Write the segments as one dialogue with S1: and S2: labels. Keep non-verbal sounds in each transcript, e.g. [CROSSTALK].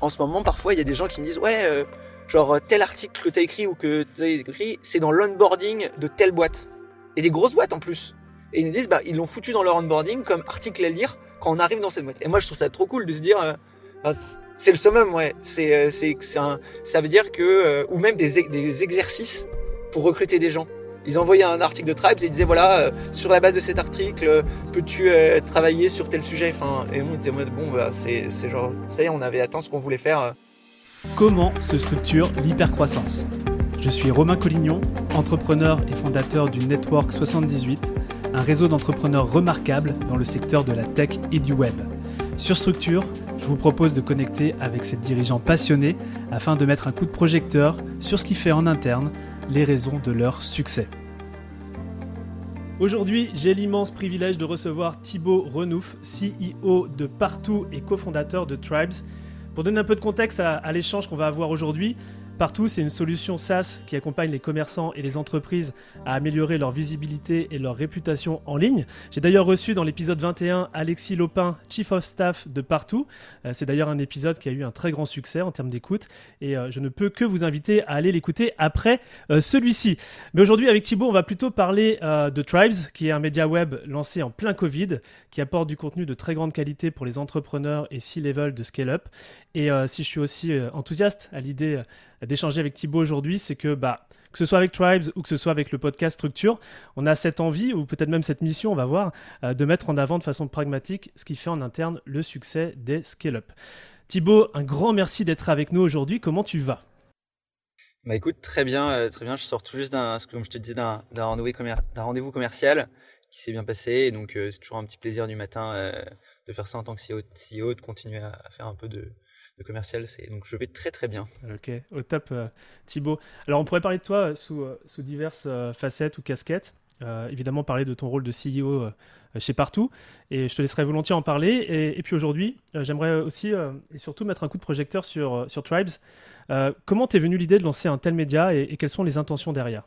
S1: en ce moment, parfois, il y a des gens qui me disent, ouais, genre tel article que t'as écrit ou que t'as écrit, c'est dans l'onboarding de telle boîte. Et des grosses boîtes en plus. Et ils me disent, bah, ils l'ont foutu dans leur onboarding comme article à lire quand on arrive dans cette boîte. Et moi, je trouve ça trop cool de se dire, bah, c'est le summum, ouais. C'est, c'est, c'est un, ça veut dire que, ou même des, des exercices pour recruter des gens. Ils envoyaient un article de Tribes et ils disaient voilà, euh, sur la base de cet article, euh, peux-tu euh, travailler sur tel sujet? Et on était en mode bon, bah, c'est, genre, ça y est, on avait atteint ce qu'on voulait faire.
S2: Comment se structure l'hypercroissance? Je suis Romain Collignon, entrepreneur et fondateur du Network 78, un réseau d'entrepreneurs remarquables dans le secteur de la tech et du web. Sur Structure, je vous propose de connecter avec ces dirigeants passionnés afin de mettre un coup de projecteur sur ce qui fait en interne les raisons de leur succès. Aujourd'hui, j'ai l'immense privilège de recevoir Thibaut Renouf, CEO de Partout et cofondateur de Tribes. Pour donner un peu de contexte à, à l'échange qu'on va avoir aujourd'hui, Partout, c'est une solution SaaS qui accompagne les commerçants et les entreprises à améliorer leur visibilité et leur réputation en ligne. J'ai d'ailleurs reçu dans l'épisode 21 Alexis Lopin, Chief of Staff de Partout. Euh, c'est d'ailleurs un épisode qui a eu un très grand succès en termes d'écoute et euh, je ne peux que vous inviter à aller l'écouter après euh, celui-ci. Mais aujourd'hui, avec Thibaut, on va plutôt parler de Tribes, qui est un média web lancé en plein Covid, qui apporte du contenu de très grande qualité pour les entrepreneurs et C-level de scale-up. Et si je suis aussi enthousiaste à l'idée d'échanger avec Thibaut aujourd'hui, c'est que bah, que ce soit avec Tribes ou que ce soit avec le podcast Structure, on a cette envie, ou peut-être même cette mission, on va voir, euh, de mettre en avant de façon pragmatique ce qui fait en interne le succès des scale-up. Thibaut, un grand merci d'être avec nous aujourd'hui. Comment tu vas?
S1: Bah écoute, très bien, euh, très bien. Je sors tout juste d'un, rendez-vous, commercial qui s'est bien passé. Donc, euh, c'est toujours un petit plaisir du matin de faire ça en tant que CEO, CEO de continuer à, faire un peu de, commercial. C'est donc je vais très très bien.
S2: Ok, au top, euh, Thibaut. Alors on pourrait parler de toi euh, sous, euh, sous diverses facettes ou casquettes. évidemment parler de ton rôle de CEO chez Partout, et je te laisserai volontiers en parler. Et, puis aujourd'hui, j'aimerais aussi et surtout mettre un coup de projecteur sur, sur Tribes. comment t'es venu l'idée de lancer un tel média et quelles sont les intentions derrière?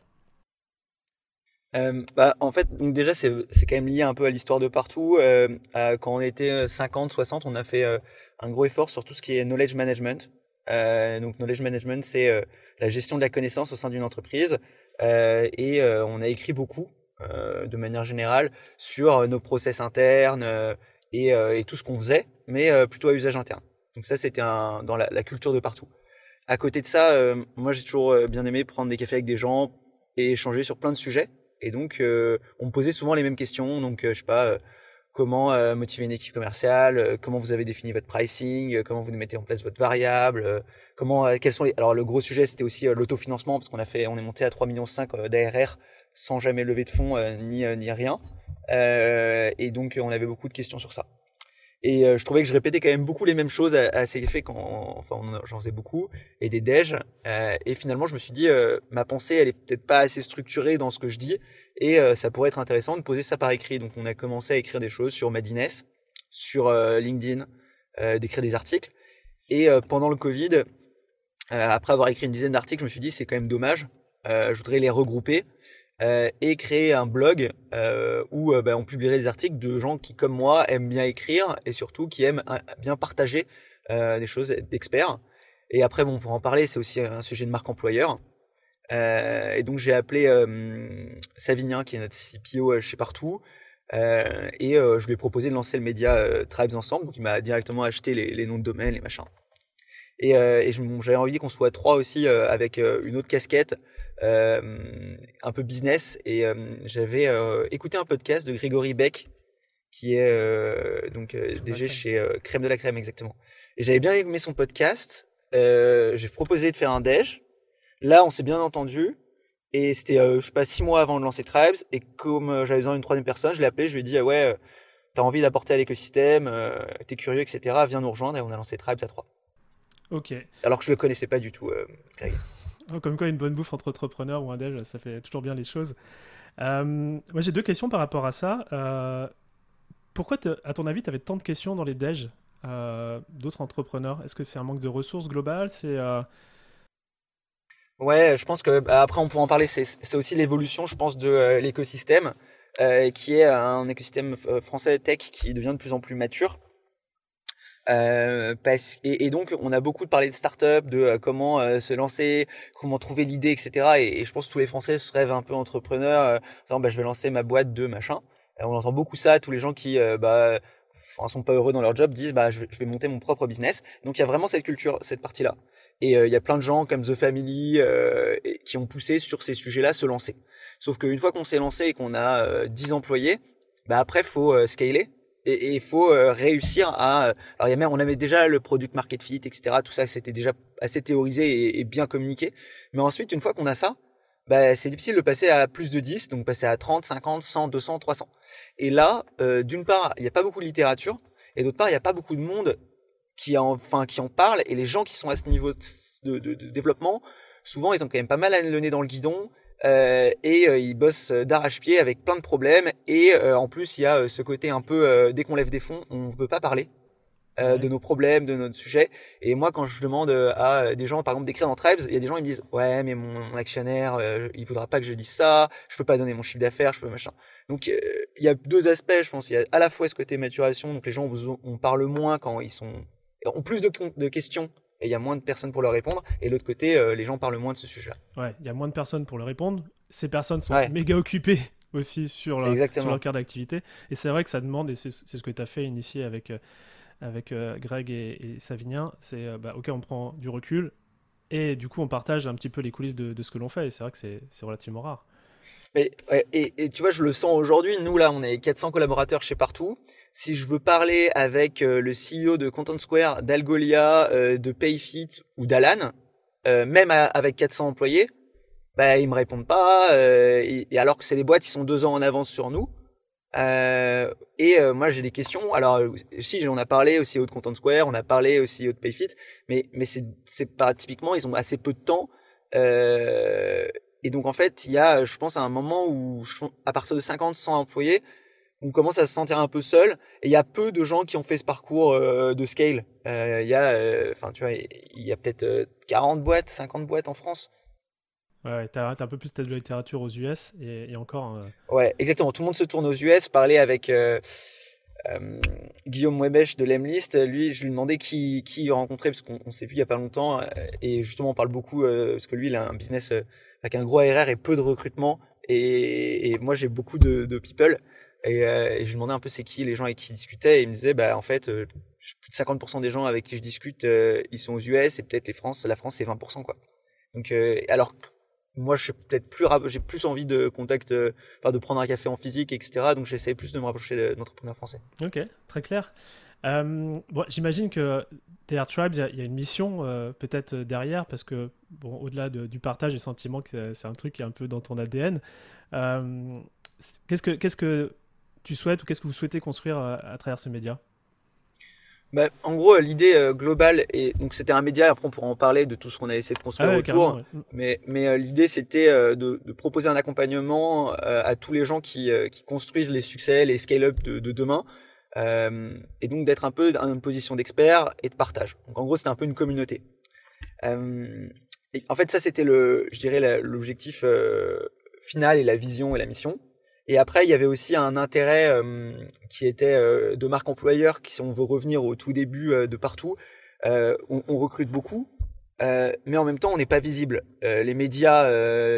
S1: Euh, bah, en fait, donc déjà, c'est, quand même lié un peu à l'histoire de partout. Euh, quand on était 50, euh, 60, on a fait euh, un gros effort sur tout ce qui est knowledge management. Euh, donc, knowledge management, c'est la gestion de la connaissance au sein d'une entreprise. et on a écrit beaucoup, de manière générale, sur nos process internes et, et, tout ce qu'on faisait, mais plutôt à usage interne. Donc ça, c'était dans la, la, culture de partout. À côté de ça, moi, j'ai toujours bien aimé prendre des cafés avec des gens et échanger sur plein de sujets. Et donc, euh, on me posait souvent les mêmes questions. Donc, euh, je sais pas, euh, comment motiver une équipe commerciale, comment vous avez défini votre pricing, comment vous mettez en place votre variable, comment, quels sont les. Alors, le gros sujet, c'était aussi l'autofinancement parce qu'on a fait, on est monté à 3 millions 5 d'ARR sans jamais lever de fonds ni ni rien. et donc, on avait beaucoup de questions sur ça. Et euh, je trouvais que je répétais quand même beaucoup les mêmes choses à, ces effets quand, enfin, j'en faisais beaucoup et des déj. Euh, et finalement, je me suis dit, euh, ma pensée, elle est peut-être pas assez structurée dans ce que je dis, et ça pourrait être intéressant de poser ça par écrit. Donc, on a commencé à écrire des choses sur Madines, sur LinkedIn, d'écrire des articles. Et pendant le Covid, après avoir écrit une dizaine d'articles, je me suis dit, c'est quand même dommage. je voudrais les regrouper euh, et créer un blog euh, où euh, bah, on publierait des articles de gens qui, comme moi, aiment bien écrire et surtout qui aiment bien partager des choses d'experts. Et après, bon, pour en parler, c'est aussi un sujet de marque employeur. et donc, j'ai appelé Savinien, qui est notre CPO chez Partout, et je lui ai proposé de lancer le média Tribes Ensemble. Donc, m'a directement acheté les, les, noms de domaine, les machins. Et, et j'avais envie qu'on soit trois aussi avec une autre casquette euh, un peu business. Et euh, j'avais euh, écouté un podcast de Grégory Beck, qui est donc DG chez Crème de la Crème, exactement. Et j'avais bien aimé son podcast. j'ai proposé de faire un déj. Là, on s'est bien entendu. Et c'était, je sais pas, six mois avant de lancer Tribes. Et comme j'avais besoin d'une troisième personne, je l'ai appelé, je lui ai dit, ah ouais, t'as envie d'apporter à l'écosystème, t'es curieux, etc. Viens nous rejoindre. Et on a lancé Tribes à trois.
S2: Ok.
S1: Alors que je le connaissais pas du tout, Greg.
S2: Oh, comme quoi, une bonne bouffe entre entrepreneurs ou un déj, ça fait toujours bien les choses. Euh, moi, j'ai deux questions par rapport à ça. Euh, pourquoi, à ton avis, tu avais tant de questions dans les déj euh, d'autres entrepreneurs? Est-ce que c'est un manque de ressources globales? C'est
S1: Ouais, je pense que bah, après on pourra en parler. C'est aussi l'évolution, je pense, de l'écosystème, qui est un écosystème français tech qui devient de plus en plus mature. Euh, parce, et, et, donc, on a beaucoup parlé de start-up, de euh, comment euh, se lancer, comment trouver l'idée, etc. Et, je pense que tous les Français se rêvent un peu entrepreneurs, euh, disant, bah, je vais lancer ma boîte de machin. on entend beaucoup ça, tous les gens qui bah, enfin, sont pas heureux dans leur job disent, bah, je vais, je vais monter mon propre business. Donc, il y a vraiment cette culture, cette partie-là. Et il y a plein de gens comme The Family qui ont poussé sur ces sujets-là se lancer. Sauf qu'une fois qu'on s'est lancé et qu'on a 10 employés, bah après faut scaler et il faut euh, réussir à euh, alors il y a même on avait déjà le product market fit etc tout ça c'était déjà assez théorisé et, bien communiqué. Mais ensuite une fois qu'on a ça bah, c'est difficile de passer à plus de 10 donc passer à 30 50 100 200 300 et là euh, d'une part il n'y a pas beaucoup de littérature et d'autre part il n'y a pas beaucoup de monde qui en, enfin qui en parle et les gens qui sont à ce niveau de, de, de développement souvent ils ont quand même pas mal le nez dans le guidon euh, et euh, ils bossent d'arrache-pied avec plein de problèmes. Et euh, en plus, il y a ce côté un peu, dès qu'on lève des fonds, on ne peut pas parler. de nos problèmes, de notre sujet. Et moi, quand je demande à des gens, par exemple, d'écrire dans Tribes, il y a des gens qui me disent, ouais, mais mon, actionnaire, il voudra pas que je dise ça, je peux pas donner mon chiffre d'affaires, je peux machin. Donc, il y a deux aspects, je pense. Il y a à la fois ce côté maturation, donc les gens, on, parle moins quand ils sont, ont plus de, de questions et il y a moins de personnes pour leur répondre. Et l'autre côté, euh, les gens parlent moins de ce sujet-là.
S2: Ouais, il y a moins de personnes pour leur répondre. Ces personnes sont méga occupées [LAUGHS] aussi sur leur, sur leur cœur d'activité. Et c'est vrai que ça demande, et c'est ce que tu as fait initier avec, euh, avec euh, Greg et, Savinien, c'est bah, ok, on prend du recul et du coup on partage un petit peu les coulisses de, de ce que l'on fait. Et c'est vrai que c'est relativement rare.
S1: Et, tu vois, je le sens aujourd'hui. Nous, là, on est 400 collaborateurs chez Partout si je veux parler avec euh, le CEO de Content Square, d'Algolia, euh, de Payfit ou d'Alan, euh, même avec 400 employés, bah ils me répondent pas. Et, alors que c'est des boîtes qui sont deux ans en avance sur nous. et moi j'ai des questions. Alors si on a parlé aussi CEO de Content Square, on a parlé aussi CEO de Payfit, mais mais c'est pas typiquement ils ont assez peu de temps. Et donc en fait il y a je pense à un moment où à partir de 50 100 employés on commence à se sentir un peu seul. Et il y a peu de gens qui ont fait ce parcours euh, de scale. Euh, il y a, euh, enfin, tu vois, il y a peut-être 40 boîtes, 50 boîtes en France.
S2: Ouais, t'as as un peu plus de littérature aux US et, encore.
S1: Ouais, exactement. Tout le monde se tourne aux US. Parler avec Guillaume Webesch de l'Emlist, lui, je lui demandais qui qui rencontrait parce qu'on s'est vu il y a pas longtemps et justement on parle beaucoup parce que lui, il a un business avec un gros ARR et peu de recrutement et, moi j'ai beaucoup de, people. Et, euh, et, je demandais un peu c'est qui les gens avec qui il discutait. Et il me disait, bah, en fait, euh, plus de 50% des gens avec qui je discute, euh, ils sont aux US et peut-être les France, la France, c'est 20%, quoi. Donc, euh, alors, moi, je suis peut-être plus, j'ai plus envie de contact, enfin, de prendre un café en physique, etc. Donc, j'essaie plus de me rapprocher d'entrepreneurs français.
S2: Ok, très clair. Bon, j'imagine que TR Tribes, il y, a une mission peut-être derrière, parce que, bon, au-delà du partage du sentiment que c'est un truc qui est un peu dans ton ADN, qu'est-ce que, qu'est-ce que tu souhaites ou qu'est-ce que vous souhaitez construire euh, à, travers ce média?
S1: Bah, en gros, l'idée euh, globale, et donc c'était un média, après on pourra en parler de tout ce qu'on a essayé de construire ah autour, mais, mais euh, l'idée c'était de, de, proposer un accompagnement à tous les gens qui, qui construisent les succès, les scale-up de, de, demain, et donc d'être un peu dans une position d'expert et de partage. Donc en gros, c'était un peu une communauté. Et en fait, ça c'était le, je dirais, l'objectif final et la vision et la mission. Et après, il y avait aussi un intérêt euh, qui était euh, de marque employeur, qui si on veut revenir au tout début euh, de partout, on, recrute beaucoup, mais en même temps, on n'est pas visible. les médias,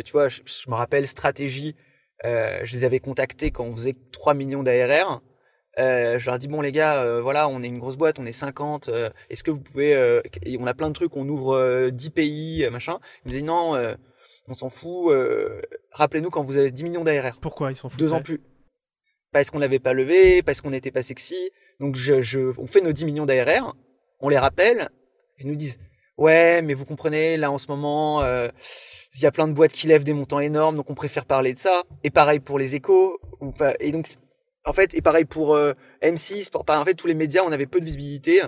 S1: tu vois, je, me rappelle stratégie, je les avais contactés quand on faisait 3 millions d'ARR. Je leur dis bon les gars, voilà, on est une grosse boîte, on est 50. Est-ce que vous pouvez On a plein de trucs, on ouvre 10 pays, machin. Ils me disaient non on s'en fout. Euh, rappelez-nous quand vous avez 10 millions d'ARR.
S2: Pourquoi ils s'en foutent
S1: Deux ans plus. Parce qu'on l'avait pas levé, parce qu'on n'était pas sexy. Donc je, on fait nos 10 millions d'ARR, on les rappelle, ils nous disent ouais, mais vous comprenez, là en ce moment, euh, il y a plein de boîtes qui lèvent des montants énormes, donc on préfère parler de ça. Et pareil pour les échos. Ou pas, et donc en fait, et pareil pour euh, M6, pour, en fait tous les médias, on avait peu de visibilité.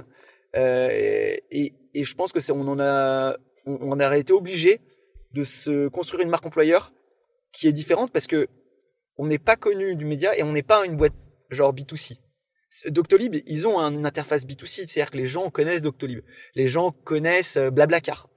S1: et, et, je pense que c'est, on en a, on, on a été obligé de se construire une marque employeur qui est différente parce que on n'est pas connu du média et on n'est pas une boîte genre B2C. Doctolib, ils ont une interface B2C, c'est-à-dire que les gens connaissent Doctolib. Les gens connaissent euh, Blablacar.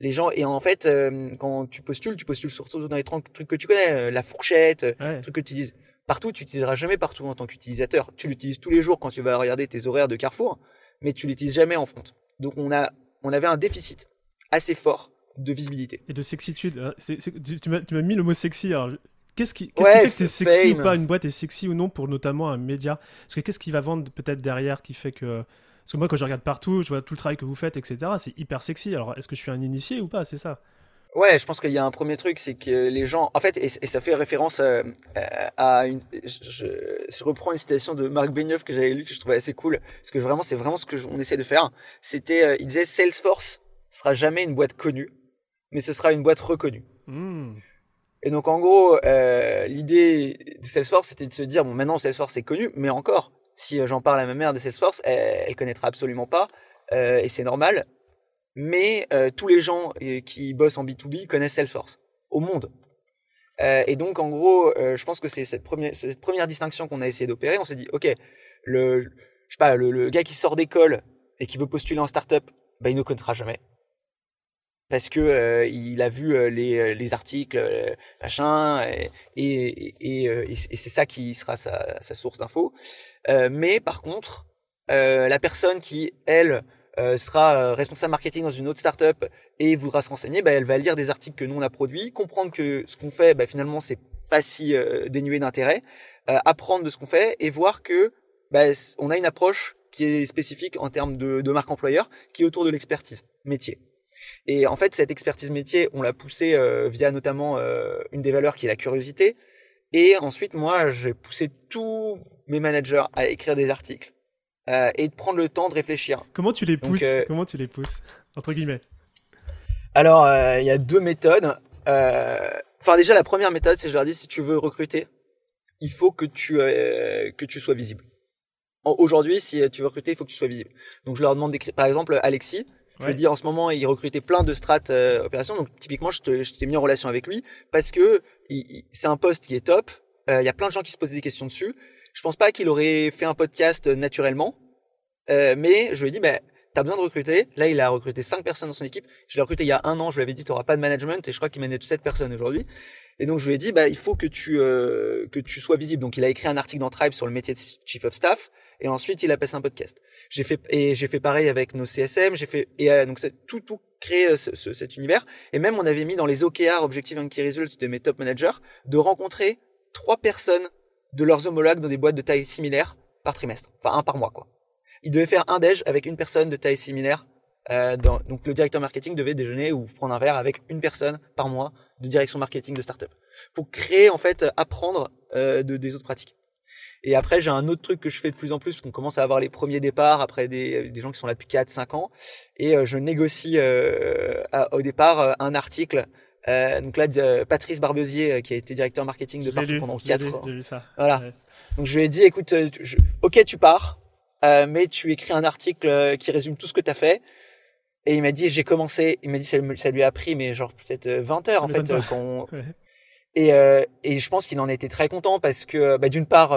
S1: Les gens et en fait euh, quand tu postules, tu postules surtout dans les trucs que tu connais, euh, la fourchette, ouais. trucs que tu utilises. Partout, tu n'utiliseras jamais partout en tant qu'utilisateur. Tu l'utilises tous les jours quand tu vas regarder tes horaires de Carrefour. mais tu l'utilises jamais en front. Donc on a, on avait un déficit assez fort de visibilité.
S2: Et de sexitude. Euh, tu, m'as mis le mot sexy. Qu'est-ce qui, qu fait que tu es sexy ou pas? Une boîte est sexy ou non pour notamment un média? Parce que qu'est-ce qui va vendre peut-être derrière qui fait que. Parce que moi, quand je regarde partout, je vois tout le travail que vous faites, etc. C'est hyper sexy. Alors, est-ce que je suis un initié ou pas? C'est ça
S1: Ouais, je pense qu'il y a un premier truc, c'est que les gens, en fait, et, ça fait référence euh, à une, je, reprends une citation de Marc Benioff que j'avais lu que je trouvais assez cool, parce que vraiment, c'est vraiment ce que on essaie de faire. C'était, euh, il disait, Salesforce sera jamais une boîte connue, mais ce sera une boîte reconnue. Hmm. Et donc, en gros, euh, l'idée de Salesforce, c'était de se dire, bon, maintenant, Salesforce est connu, mais encore, si j'en parle à ma mère de Salesforce, elle, elle connaîtra absolument pas, et c'est normal mais euh, tous les gens euh, qui bossent en B2B connaissent Salesforce au monde. Euh, et donc, en gros, je pense que c'est cette première, cette première distinction qu'on a essayé d'opérer. On s'est dit, OK, le, je sais pas, le, gars qui sort d'école et qui veut postuler en startup, bah, il ne connaîtra jamais. Parce que il a vu les, les articles, machin, et, et, et, et c'est ça qui sera sa, sa source d'infos. mais par contre, la personne qui, elle, euh, sera euh, responsable marketing dans une autre startup et voudra se renseigner, bah, elle va lire des articles que nous on a produits, comprendre que ce qu'on fait, bah, finalement c'est pas si euh, dénué d'intérêt, apprendre de ce qu'on fait et voir que bah, on a une approche qui est spécifique en termes de, de marque employeur, qui est autour de l'expertise métier. Et en fait, cette expertise métier, on l'a poussée via notamment une des valeurs qui est la curiosité. Et ensuite, moi, j'ai poussé tous mes managers à écrire des articles euh, et de prendre le temps de réfléchir.
S2: Comment tu les pousses euh, Comment tu les pousses entre guillemets?
S1: Alors, euh, il y a deux méthodes. Enfin, déjà, la première méthode, c'est je leur dis si tu veux recruter, il faut que tu que tu sois visible. Aujourd'hui, si tu veux recruter, il faut que tu sois visible. Donc, je leur demande d'écrire. Par exemple, Alexis, je lui dis en ce moment, il recrutait plein de strates opérations. Donc, typiquement, je t'ai mis en relation avec lui parce que c'est un poste qui est top. Il y a plein de gens qui se posaient des questions dessus. Je pense pas qu'il aurait fait un podcast naturellement, euh, mais je lui ai dit, bah, t'as besoin de recruter. Là, il a recruté cinq personnes dans son équipe. Je l'ai recruté il y a un an. Je lui avais dit, t'auras pas de management, et je crois qu'il manage sept personnes aujourd'hui. Et donc, je lui ai dit, bah, il faut que tu euh, que tu sois visible. Donc, il a écrit un article dans Tribe sur le métier de chief of staff, et ensuite, il a passé un podcast. J'ai fait et j'ai fait pareil avec nos CSM. J'ai fait et euh, donc tout tout créé ce, cet univers. Et même, on avait mis dans les OKR, Objective and Key Results de mes top managers, de rencontrer trois personnes de leurs homologues dans des boîtes de taille similaire par trimestre, enfin un par mois quoi. Ils devaient faire un déj avec une personne de taille similaire. Euh, dans, donc le directeur marketing devait déjeuner ou prendre un verre avec une personne par mois de direction marketing de startup pour créer en fait apprendre euh, de, des autres pratiques. Et après j'ai un autre truc que je fais de plus en plus qu'on commence à avoir les premiers départs après des, des gens qui sont là depuis 4 5 ans et euh, je négocie euh, au départ euh, un article euh, donc là, Patrice Barbezier, euh, qui a été directeur marketing de partout pendant 4 ans. Voilà. Donc je lui ai dit, écoute, euh, ok, tu pars, euh, mais tu écris un article qui résume tout ce que tu as fait. Et il m'a dit, j'ai commencé, il m'a dit, ça, ça, lui a pris, mais genre peut-être 20 heures en fait. Quand [LAUGHS] et, et je pense qu'il en était très content parce que, bah, d'une part,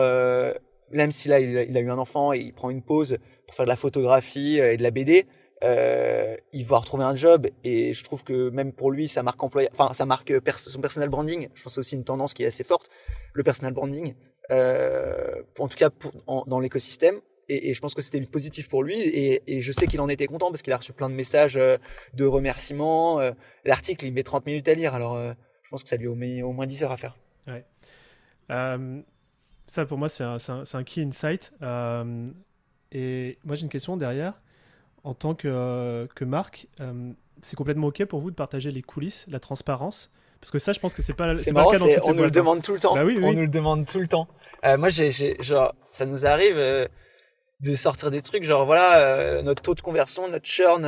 S1: même si là il a, il a, eu un enfant et il prend une pause pour faire de la photographie et de la BD, euh, il va retrouver un job et je trouve que même pour lui sa marque employeur enfin sa marque son personal branding. Je pense c'est aussi une tendance qui est assez forte le personal branding euh, en tout cas dans l'écosystème. Et, je pense que c'était positif pour lui et, je sais qu'il en était content parce qu'il a reçu plein de messages euh, de remerciements euh, l'article il met 30 minutes à lire. Alors euh, je pense que ça lui met au moins 10 heures à faire.
S2: Ouais. ça pour moi c'est un, key insight. Et moi j'ai une question derrière en tant que, euh, que marque, euh, c'est complètement OK pour vous de partager les coulisses, la transparence? Parce que ça, je pense que c'est pas,
S1: c'est pas le cas dans On nous le demande tout le temps. Bah oui, On nous le demande tout le temps. Euh, moi, j'ai, genre, ça nous arrive de sortir des trucs, genre voilà, notre taux de conversion, notre churn,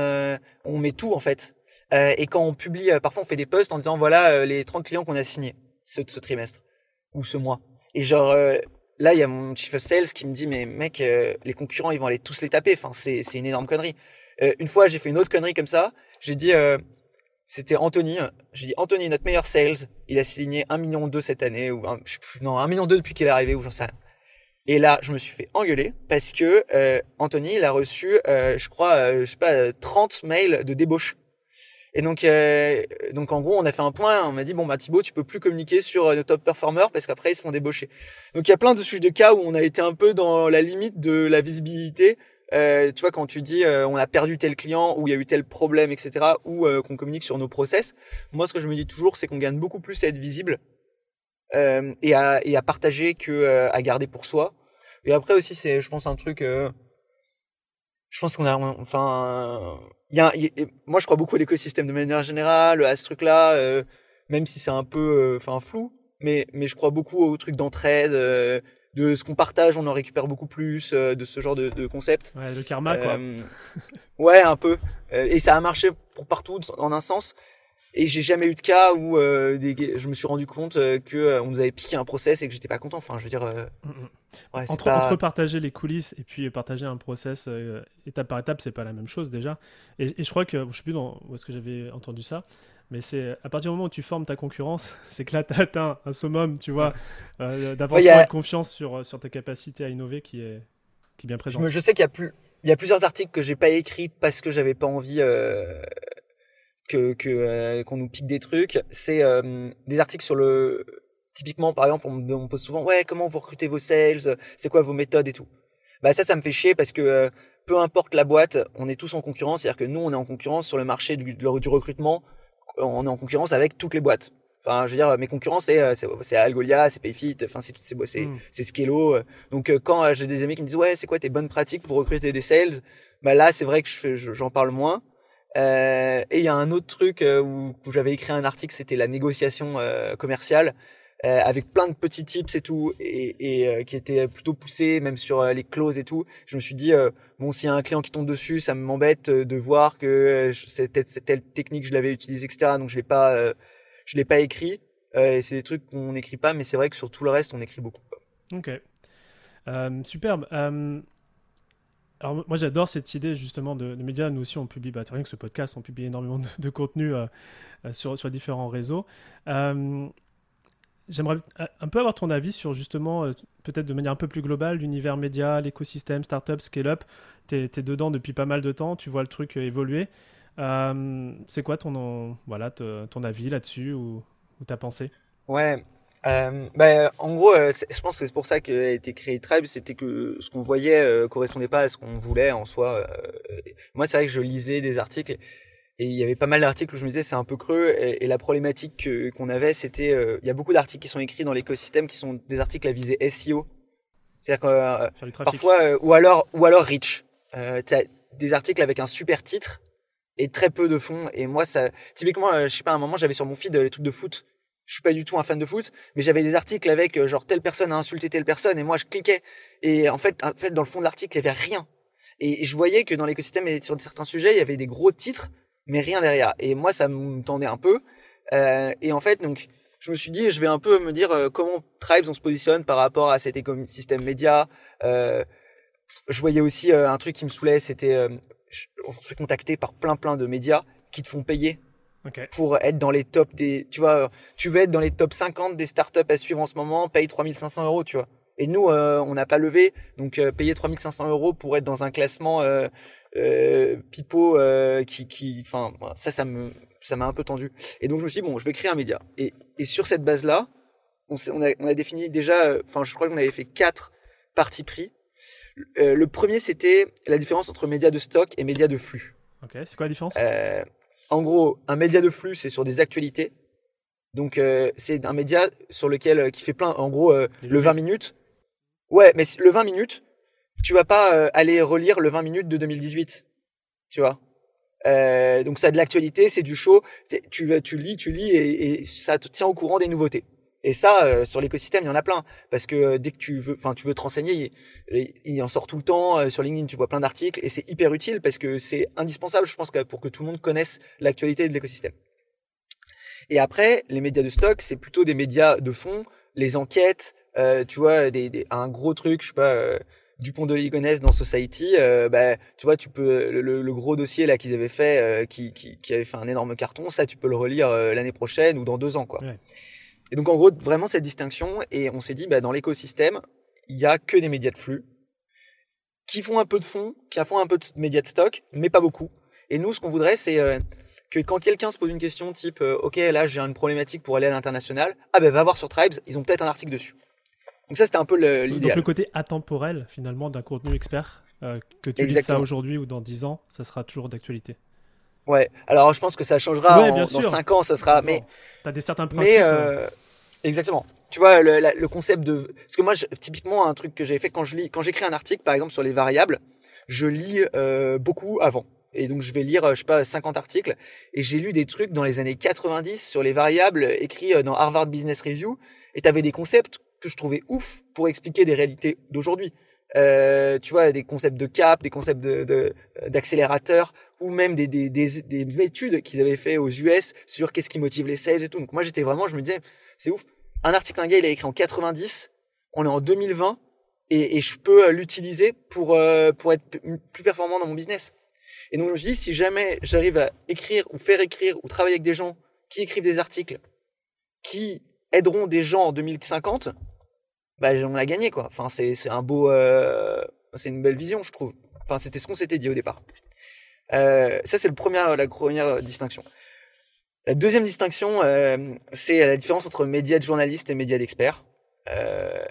S1: on met tout en fait. et quand on publie, parfois on fait des posts en disant voilà les 30 clients qu'on a signés ce, ce trimestre ou ce mois. Et genre Là, il y a mon chief of sales qui me dit, mais mec, euh, les concurrents, ils vont aller tous les taper. Enfin, c'est, c'est une énorme connerie. Euh, une fois, j'ai fait une autre connerie comme ça. J'ai dit, euh, c'était Anthony. J'ai dit, Anthony, notre meilleur sales, il a signé 1 million 2 cette année, ou un, non, 1 million 2 depuis qu'il est arrivé, ou j'en sais rien. Et là, je me suis fait engueuler parce que Anthony, il a reçu, je crois, je sais pas, 30 mails de débauche et donc, euh, donc en gros, on a fait un point. On m'a dit bon bah Thibaut, tu peux plus communiquer sur euh, nos top performers parce qu'après ils se font débaucher. Donc il y a plein de sujets de cas où on a été un peu dans la limite de la visibilité euh, tu vois, quand tu dis euh, on a perdu tel client ou il y a eu tel problème, etc., ou euh, qu'on communique sur nos process, moi, ce que je me dis toujours, c'est qu'on gagne beaucoup plus à être visible euh, et, à, et à partager que à garder pour soi. Et après aussi, c'est, je pense, un truc. Je pense qu'on a, enfin, il y a, moi, je crois beaucoup à l'écosystème de manière générale, à ce truc-là, même si c'est un peu, enfin, flou. Mais, mais je crois beaucoup au truc d'entraide de ce qu'on partage, on en récupère beaucoup plus, euh, de ce genre de, de concept.
S2: Ouais, le karma, quoi. Euh,
S1: ouais, un peu. Euh, et ça a marché pour partout, en un sens. Et j'ai jamais eu de cas où des, je me suis rendu compte que on nous avait piqué un process et que j'étais pas content. Enfin, je veux dire. Mm, mm.
S2: Ouais, entre, entre, partager les coulisses et puis partager un process étape par étape, c'est pas la même chose déjà. Et, et je crois que je sais plus dans, où est-ce que j'avais entendu ça, mais c'est à partir du moment où tu formes ta concurrence, [LAUGHS] c'est que là, tu as atteint un summum, tu vois, euh, d'avancement de confiance sur, sur ta capacité à innover qui est, qui est bien présente.
S1: Je, je sais qu'il y, a plus, il y a plusieurs articles que j'ai pas écrits parce que j'avais pas envie euh, que euh, qu'on nous pique des trucs. C'est euh, des articles sur le... Typiquement, par exemple, on me pose souvent, ouais, comment vous recrutez vos sales C'est quoi vos méthodes et tout bah ça, ça me fait chier parce que peu importe la boîte, on est tous en concurrence. C'est-à-dire que nous, on est en concurrence sur le marché du, du recrutement on est en concurrence avec toutes les boîtes. Enfin, je veux dire, mes concurrents, c'est euh, c'est Algolia, c'est Payfit, enfin c'est c'est c'est mm. c'est Skello. Donc euh, quand euh, j'ai des amis qui me disent ouais, c'est quoi tes bonnes pratiques pour recruter des sales? Bah là, c'est vrai que je j'en parle moins. Euh, et il y a un autre truc où, où j'avais écrit un article, c'était la négociation commerciale. Euh, avec plein de petits tips et tout, et, euh, qui était plutôt poussé, même sur euh, les clauses et tout. Je me suis dit, bon, s'il y a un client qui tombe dessus, ça m'embête de voir que cette telle technique, je l'avais utilisée, etc. Donc je l'ai pas, je l'ai pas écrit. et c'est des trucs qu'on n'écrit pas, mais c'est vrai que sur tout le reste, on écrit beaucoup.
S2: Ok, superbe. Alors moi j'adore cette idée justement de, médias. Nous aussi on publie, bah, rien que ce podcast, on publie énormément de, contenu sur, sur différents réseaux. J'aimerais un peu avoir ton avis sur justement, euh, peut-être de manière un peu plus globale, l'univers média, l'écosystème, startup, scale-up. Tu es, dedans depuis pas mal de temps, tu vois le truc euh, évoluer. Euh, c'est quoi ton, voilà, ton avis là-dessus ou, ou ta pensée?
S1: Ouais, bah, en gros, je pense que c'est pour ça qu'a été créé Tribe, c'était que ce qu'on voyait correspondait pas à ce qu'on voulait en soi. moi, c'est vrai que je lisais des articles et il y avait pas mal d'articles où je me disais c'est un peu creux et, la problématique qu'on avait c'était euh, il y a beaucoup d'articles qui sont écrits dans l'écosystème qui sont des articles à visée SEO c'est-à-dire que euh, parfois euh, ou alors ou alors rich. Euh, des articles avec un super titre et très peu de fond et moi ça typiquement je sais pas à un moment j'avais sur mon feed les trucs de foot je suis pas du tout un fan de foot, mais j'avais des articles avec genre telle personne a insulté telle personne et moi je cliquais et en fait en fait dans le fond de l'article il y avait rien et je voyais que dans l'écosystème et sur certains sujets il y avait des gros titres mais rien derrière. Et moi, ça me tendait un peu. Euh, et en fait, donc, je me suis dit, je vais un peu me dire euh, comment Tribes on se positionne par rapport à cet écosystème média. Euh, je voyais aussi euh, un truc qui me saoulait, c'était euh, on se fait contacter par plein plein de médias qui te font payer okay. pour être dans les tops des. Tu vois, tu veux être dans les top 50 des startups à suivre en ce moment, paye 3500 euros, tu vois. Et nous, on n'a pas levé, donc payer 3500 euros pour être dans un classement euh, Pipo euh, qui, qui, enfin, ça, ça me, ça m'a un peu tendu. Et donc je me suis dit bon, je vais créer un média. Et, et sur cette base-là, on, on, a, on a défini déjà, euh, enfin, je crois qu'on avait fait quatre parties pris. Euh, le premier, c'était la différence entre média de stock et média de flux.
S2: Ok, c'est quoi la différence?
S1: Euh, En gros, un média de flux, c'est sur des actualités. Donc, euh, c'est un média sur lequel qui fait plein, en gros, le 20 minutes. Ouais, mais le 20 minutes, tu vas pas euh, aller relire le 20 minutes de 2018, tu vois? Euh, donc ça a de l'actualité, c'est du show. Tu tu lis, tu lis et, et, ça te tient au courant des nouveautés. Et ça, euh, sur l'écosystème, il y en a plein. Parce que euh, dès que tu veux, enfin, tu veux te renseigner, il, il, en sort tout le temps. sur LinkedIn, tu vois plein d'articles et c'est hyper utile parce que c'est indispensable, je pense, pour que tout le monde connaisse l'actualité de l'écosystème. Et après, les médias de stock, c'est plutôt des médias de fond, les enquêtes, tu vois, des, des, un gros truc, je sais pas Dupont de Ligonnès dans Society, euh, bah, tu vois, tu peux le, le gros dossier là qu'ils avaient fait, euh, qui, qui, qui, avait fait un énorme carton, ça tu peux le relire euh, l'année prochaine ou dans deux ans, quoi. Ouais. Et donc en gros, vraiment cette distinction, et on s'est dit, bah, dans l'écosystème, il y a que des médias de flux qui font un peu de fond, qui font un peu de médias de stock, mais pas beaucoup. Et nous, ce qu'on voudrait, c'est que quand quelqu'un se pose une question type, ok, là j'ai une problématique pour aller à l'international, ah ben va voir sur Tribes, ils ont peut-être un article dessus. Donc ça, c'était un peu l'idée.
S2: Donc le côté atemporel, finalement, d'un contenu expert. que tu lis ça aujourd'hui ou dans 10 ans, ça sera toujours d'actualité.
S1: Ouais, alors je pense que ça changera dans 5 ans, ça sera. Mais.
S2: Tu as des certains principes.
S1: Mais, exactement. Tu vois, le, le, concept de. Parce que moi, typiquement, un truc que j'ai fait quand je lis, quand j'écris un article, par exemple, sur les variables, je lis beaucoup avant. Et donc, je vais lire, je sais pas, 50 articles. Et j'ai lu des trucs dans les années 90 sur les variables écrits dans Harvard Business Review. Et tu avais des concepts que je trouvais ouf pour expliquer des réalités d'aujourd'hui. Euh, tu vois, des concepts de cap, des concepts de d'accélérateur, ou même des, des, des, des études qu'ils avaient fait aux US sur qu'est-ce qui motive les sales et tout. Donc moi, j'étais vraiment, je me disais, c'est ouf. Un article, un gars, il a écrit en 90, on est en 2020, et, et je peux euh, l'utiliser pour, euh, pour être plus performant dans mon business. Et donc, je me dis, si jamais j'arrive à écrire ou faire écrire ou travailler avec des gens qui écrivent des articles qui aideront des gens en 2050, bah, on a gagné, quoi. Enfin, c'est, un beau, euh, c'est une belle vision, je trouve. Enfin, c'était ce qu'on s'était dit au départ. Euh, ça, c'est la première distinction. La deuxième distinction, euh, c'est la différence entre médias de journalistes et médias d'experts. Euh,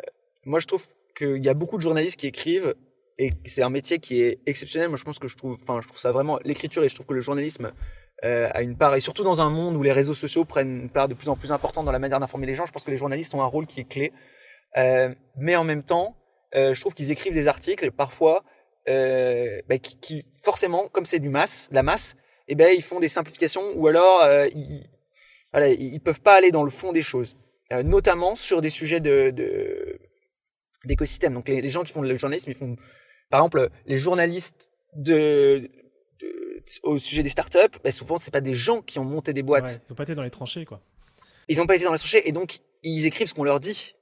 S1: moi, je trouve qu'il y a beaucoup de journalistes qui écrivent et c'est un métier qui est exceptionnel. Moi, je pense que je trouve, enfin, je trouve ça vraiment l'écriture et je trouve que le journalisme euh, a une part et surtout dans un monde où les réseaux sociaux prennent une part de plus en plus importante dans la manière d'informer les gens. Je pense que les journalistes ont un rôle qui est clé. Euh, mais en même temps, euh, je trouve qu'ils écrivent des articles parfois euh, bah, qui, qui, forcément, comme c'est du masse, la masse, eh ben ils font des simplifications ou alors euh, ils, voilà, ils peuvent pas aller dans le fond des choses, euh, notamment sur des sujets de, de d'écosystème. Donc les, les, gens qui font le journalisme, ils font par exemple, les journalistes de, de au sujet des startups, bah souvent c'est pas des gens qui ont monté des boîtes.
S2: Ouais, ils ont pas été dans les tranchées, quoi.
S1: Ils ont pas été dans les tranchées et donc ils écrivent ce qu'on leur dit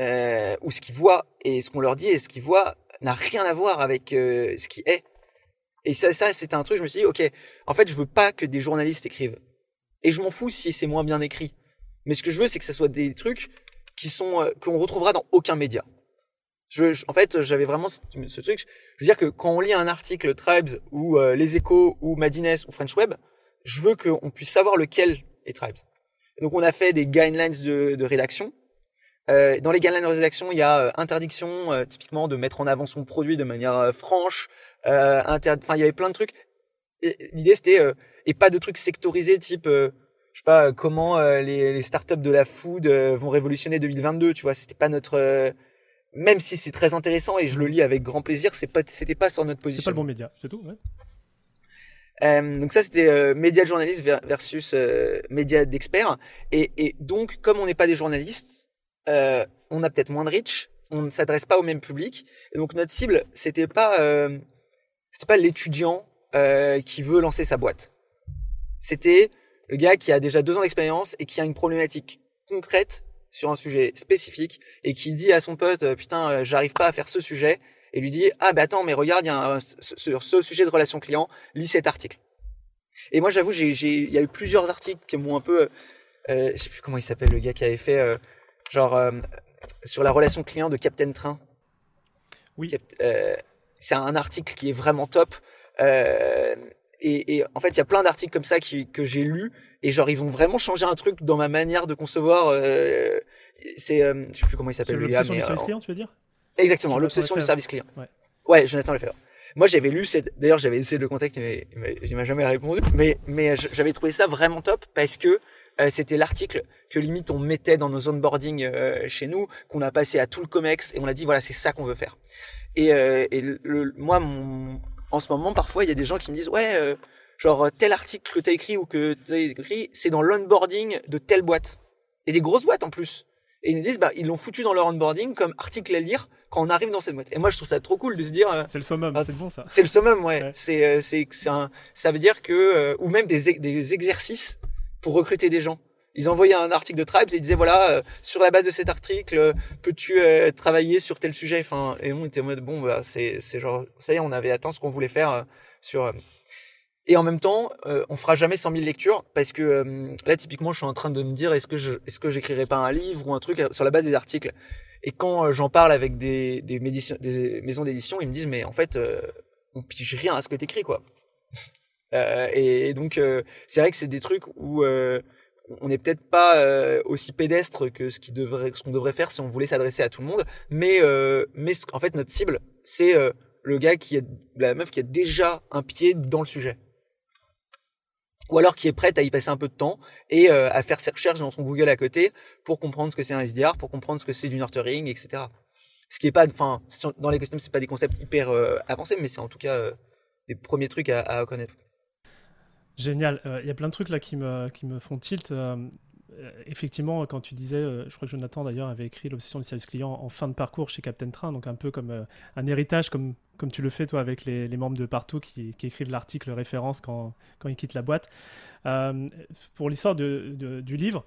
S1: euh, ou ce qu'ils voient et ce qu'on leur dit et ce qu'ils voient n'a rien à voir avec euh, ce qui est. Et ça, ça c'était un truc. Je me suis dit, ok, en fait, je veux pas que des journalistes écrivent. Et je m'en fous si c'est moins bien écrit. Mais ce que je veux, c'est que ce soit des trucs qui sont euh, qu'on retrouvera dans aucun média. Je, en fait, j'avais vraiment ce, truc. Je veux dire que quand on lit un article Tribes ou euh, Les Échos ou Madines ou French Web, je veux qu'on puisse savoir lequel est Tribes. donc, on a fait des guidelines de, de rédaction. Euh, dans les guidelines de rédaction, il y a euh, interdiction, euh, typiquement, de mettre en avant son produit de manière franche. Enfin, il y avait plein de trucs. L'idée, c'était et pas de trucs sectorisés, type je sais pas comment les, les startups de la food vont révolutionner 2022 tu vois c'était pas notre même si c'est très intéressant et je le lis avec grand plaisir, c'est pas, c'était pas sur notre position.
S2: C'est pas le bon média, c'est tout. Ouais.
S1: Euh, donc ça c'était euh, média de journaliste versus euh, média d'experts et, et, donc comme on n'est pas des journalistes, euh, on a peut-être moins de reach, on ne s'adresse pas au même public. Et donc notre cible c'était pas euh, c'était pas l'étudiant qui veut lancer sa boîte, c'était le gars qui a déjà deux ans d'expérience et qui a une problématique concrète sur un sujet spécifique et qui dit à son pote euh, putain euh, j'arrive pas à faire ce sujet et lui dit ah bah attends mais regarde il y a sur ce sujet de relation client lis cet article. Et moi j'avoue j'ai il y a eu plusieurs articles qui m'ont un peu euh, je sais plus comment il s'appelle le gars qui avait fait euh, genre sur la relation client de Captain Train
S2: oui
S1: c'est un article qui est vraiment top et, et, en fait, il y a plein d'articles comme ça qui, que j'ai lus et genre ils vont vraiment changer un truc dans ma manière de concevoir. Euh, c'est, euh, je sais plus comment il s'appelle.
S2: L'obsession du service client, tu veux dire?
S1: Exactement, l'obsession du service client. Ouais, ouais Jonathan Lefebvre. Moi, j'avais lu cette. D'ailleurs, j'avais essayé de le contacter, mais, il m'a jamais répondu. Mais, mais j'avais trouvé ça vraiment top parce que euh, c'était l'article que limite on mettait dans nos onboarding euh, chez nous, qu'on a passé à tout le Comex et on a dit voilà, c'est ça qu'on veut faire. Et, euh, et le, moi, mon, en ce moment, parfois, il y a des gens qui me disent, ouais, genre, tel article que tu as écrit ou que tu as écrit, c'est dans l'onboarding de telle boîte. Et des grosses boîtes en plus. Et ils me disent, bah, ils l'ont foutu dans leur onboarding comme article à lire quand on arrive dans cette boîte. Et moi, je trouve ça trop cool de se dire.
S2: C'est le summum, ah, c'est bon ça.
S1: C'est le summum, ouais. C'est, c'est, c'est un, ça veut dire que, ou même des, des exercices pour recruter des gens. Ils envoyaient un article de Tribes et ils disaient voilà euh, sur la base de cet article euh, peux-tu euh, travailler sur tel sujet? Enfin et on était en mode bon bah c'est genre ça y est on avait atteint ce qu'on voulait faire sur et en même temps on fera jamais 100 000 lectures parce que là typiquement je suis en train de me dire est-ce que je est-ce que j'écrirai pas un livre ou un truc sur la base des articles? Et quand j'en parle avec des des, des maisons d'édition ils me disent mais en fait on pige rien à ce que t'écris quoi et, et, donc c'est vrai que c'est des trucs où on n'est peut-être pas euh, aussi pédestre que ce qui devrait ce qu'on devrait faire si on voulait s'adresser à tout le monde mais euh, mais en fait notre cible c'est euh, le gars qui est la meuf qui a déjà un pied dans le sujet ou alors qui est prête à y passer un peu de temps et euh, à faire ses recherches dans son Google à côté pour comprendre ce que c'est un SDR, pour comprendre ce que c'est du nurturing, etc. Ce qui est pas, enfin, dans l'écosystème, c'est pas des concepts hyper euh, avancés, mais c'est en tout cas euh, des premiers trucs à, à connaître.
S2: Génial. Il y a plein de trucs là qui me, qui me font tilt. effectivement, quand tu disais, je crois que Jonathan d'ailleurs avait écrit l'obsession du service client en fin de parcours chez Captain Train, donc un peu comme un héritage, comme comme tu le fais toi avec les, membres de partout qui, écrivent l'article référence quand, quand, ils quittent la boîte. Euh, pour l'histoire de, du livre,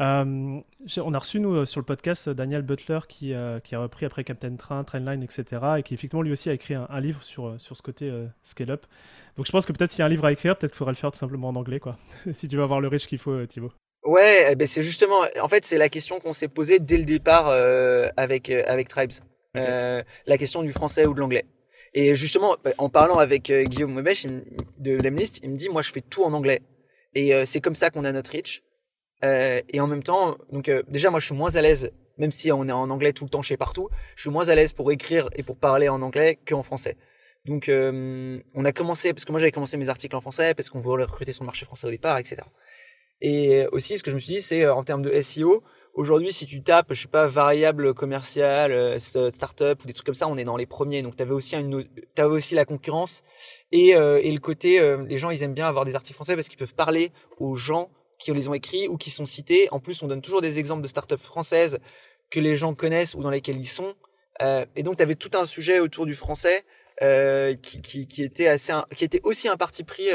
S2: euh, on a reçu nous sur le podcast Daniel Butler qui, euh, qui, a repris après Captain Train, Trainline, etc. et qui effectivement lui aussi a écrit un, livre sur, sur ce côté scale up. Donc je pense que peut-être s'il y a un livre à écrire, peut-être qu'il faudrait le faire tout simplement en anglais quoi. [LAUGHS] si tu veux avoir le riche qu'il faut, Thibaut.
S1: Ouais, eh ben c'est justement, en fait, c'est la question qu'on s'est posée dès le départ avec avec Tribes, la question du français ou de l'anglais. Et justement, bah, en parlant avec euh, Guillaume Webesch de Lemlist, il me dit, moi, je fais tout en anglais. Et euh, c'est comme ça qu'on a notre reach. Euh, et en même temps, donc euh, déjà, moi, je suis moins à l'aise, même si on est en anglais tout le temps chez partout, je suis moins à l'aise pour écrire et pour parler en anglais qu'en français. Donc, on a commencé, parce que moi, j'avais commencé mes articles en français, parce qu'on voulait recruter le marché français au départ, etc. Et aussi, ce que je me suis dit, c'est en termes de SEO, Aujourd'hui, si tu tapes, je sais pas, variable commerciale, euh, startup ou des trucs comme ça, on est dans les premiers. Donc, tu avais aussi une, avais aussi la concurrence et, euh, et le côté, euh, les gens, ils aiment bien avoir des articles français parce qu'ils peuvent parler aux gens qui les ont écrits ou qui sont cités. En plus, on donne toujours des exemples de startups françaises que les gens connaissent ou dans lesquelles ils sont. et donc, tu avais tout un sujet autour du français qui, qui, qui, était assez, qui était aussi un parti pris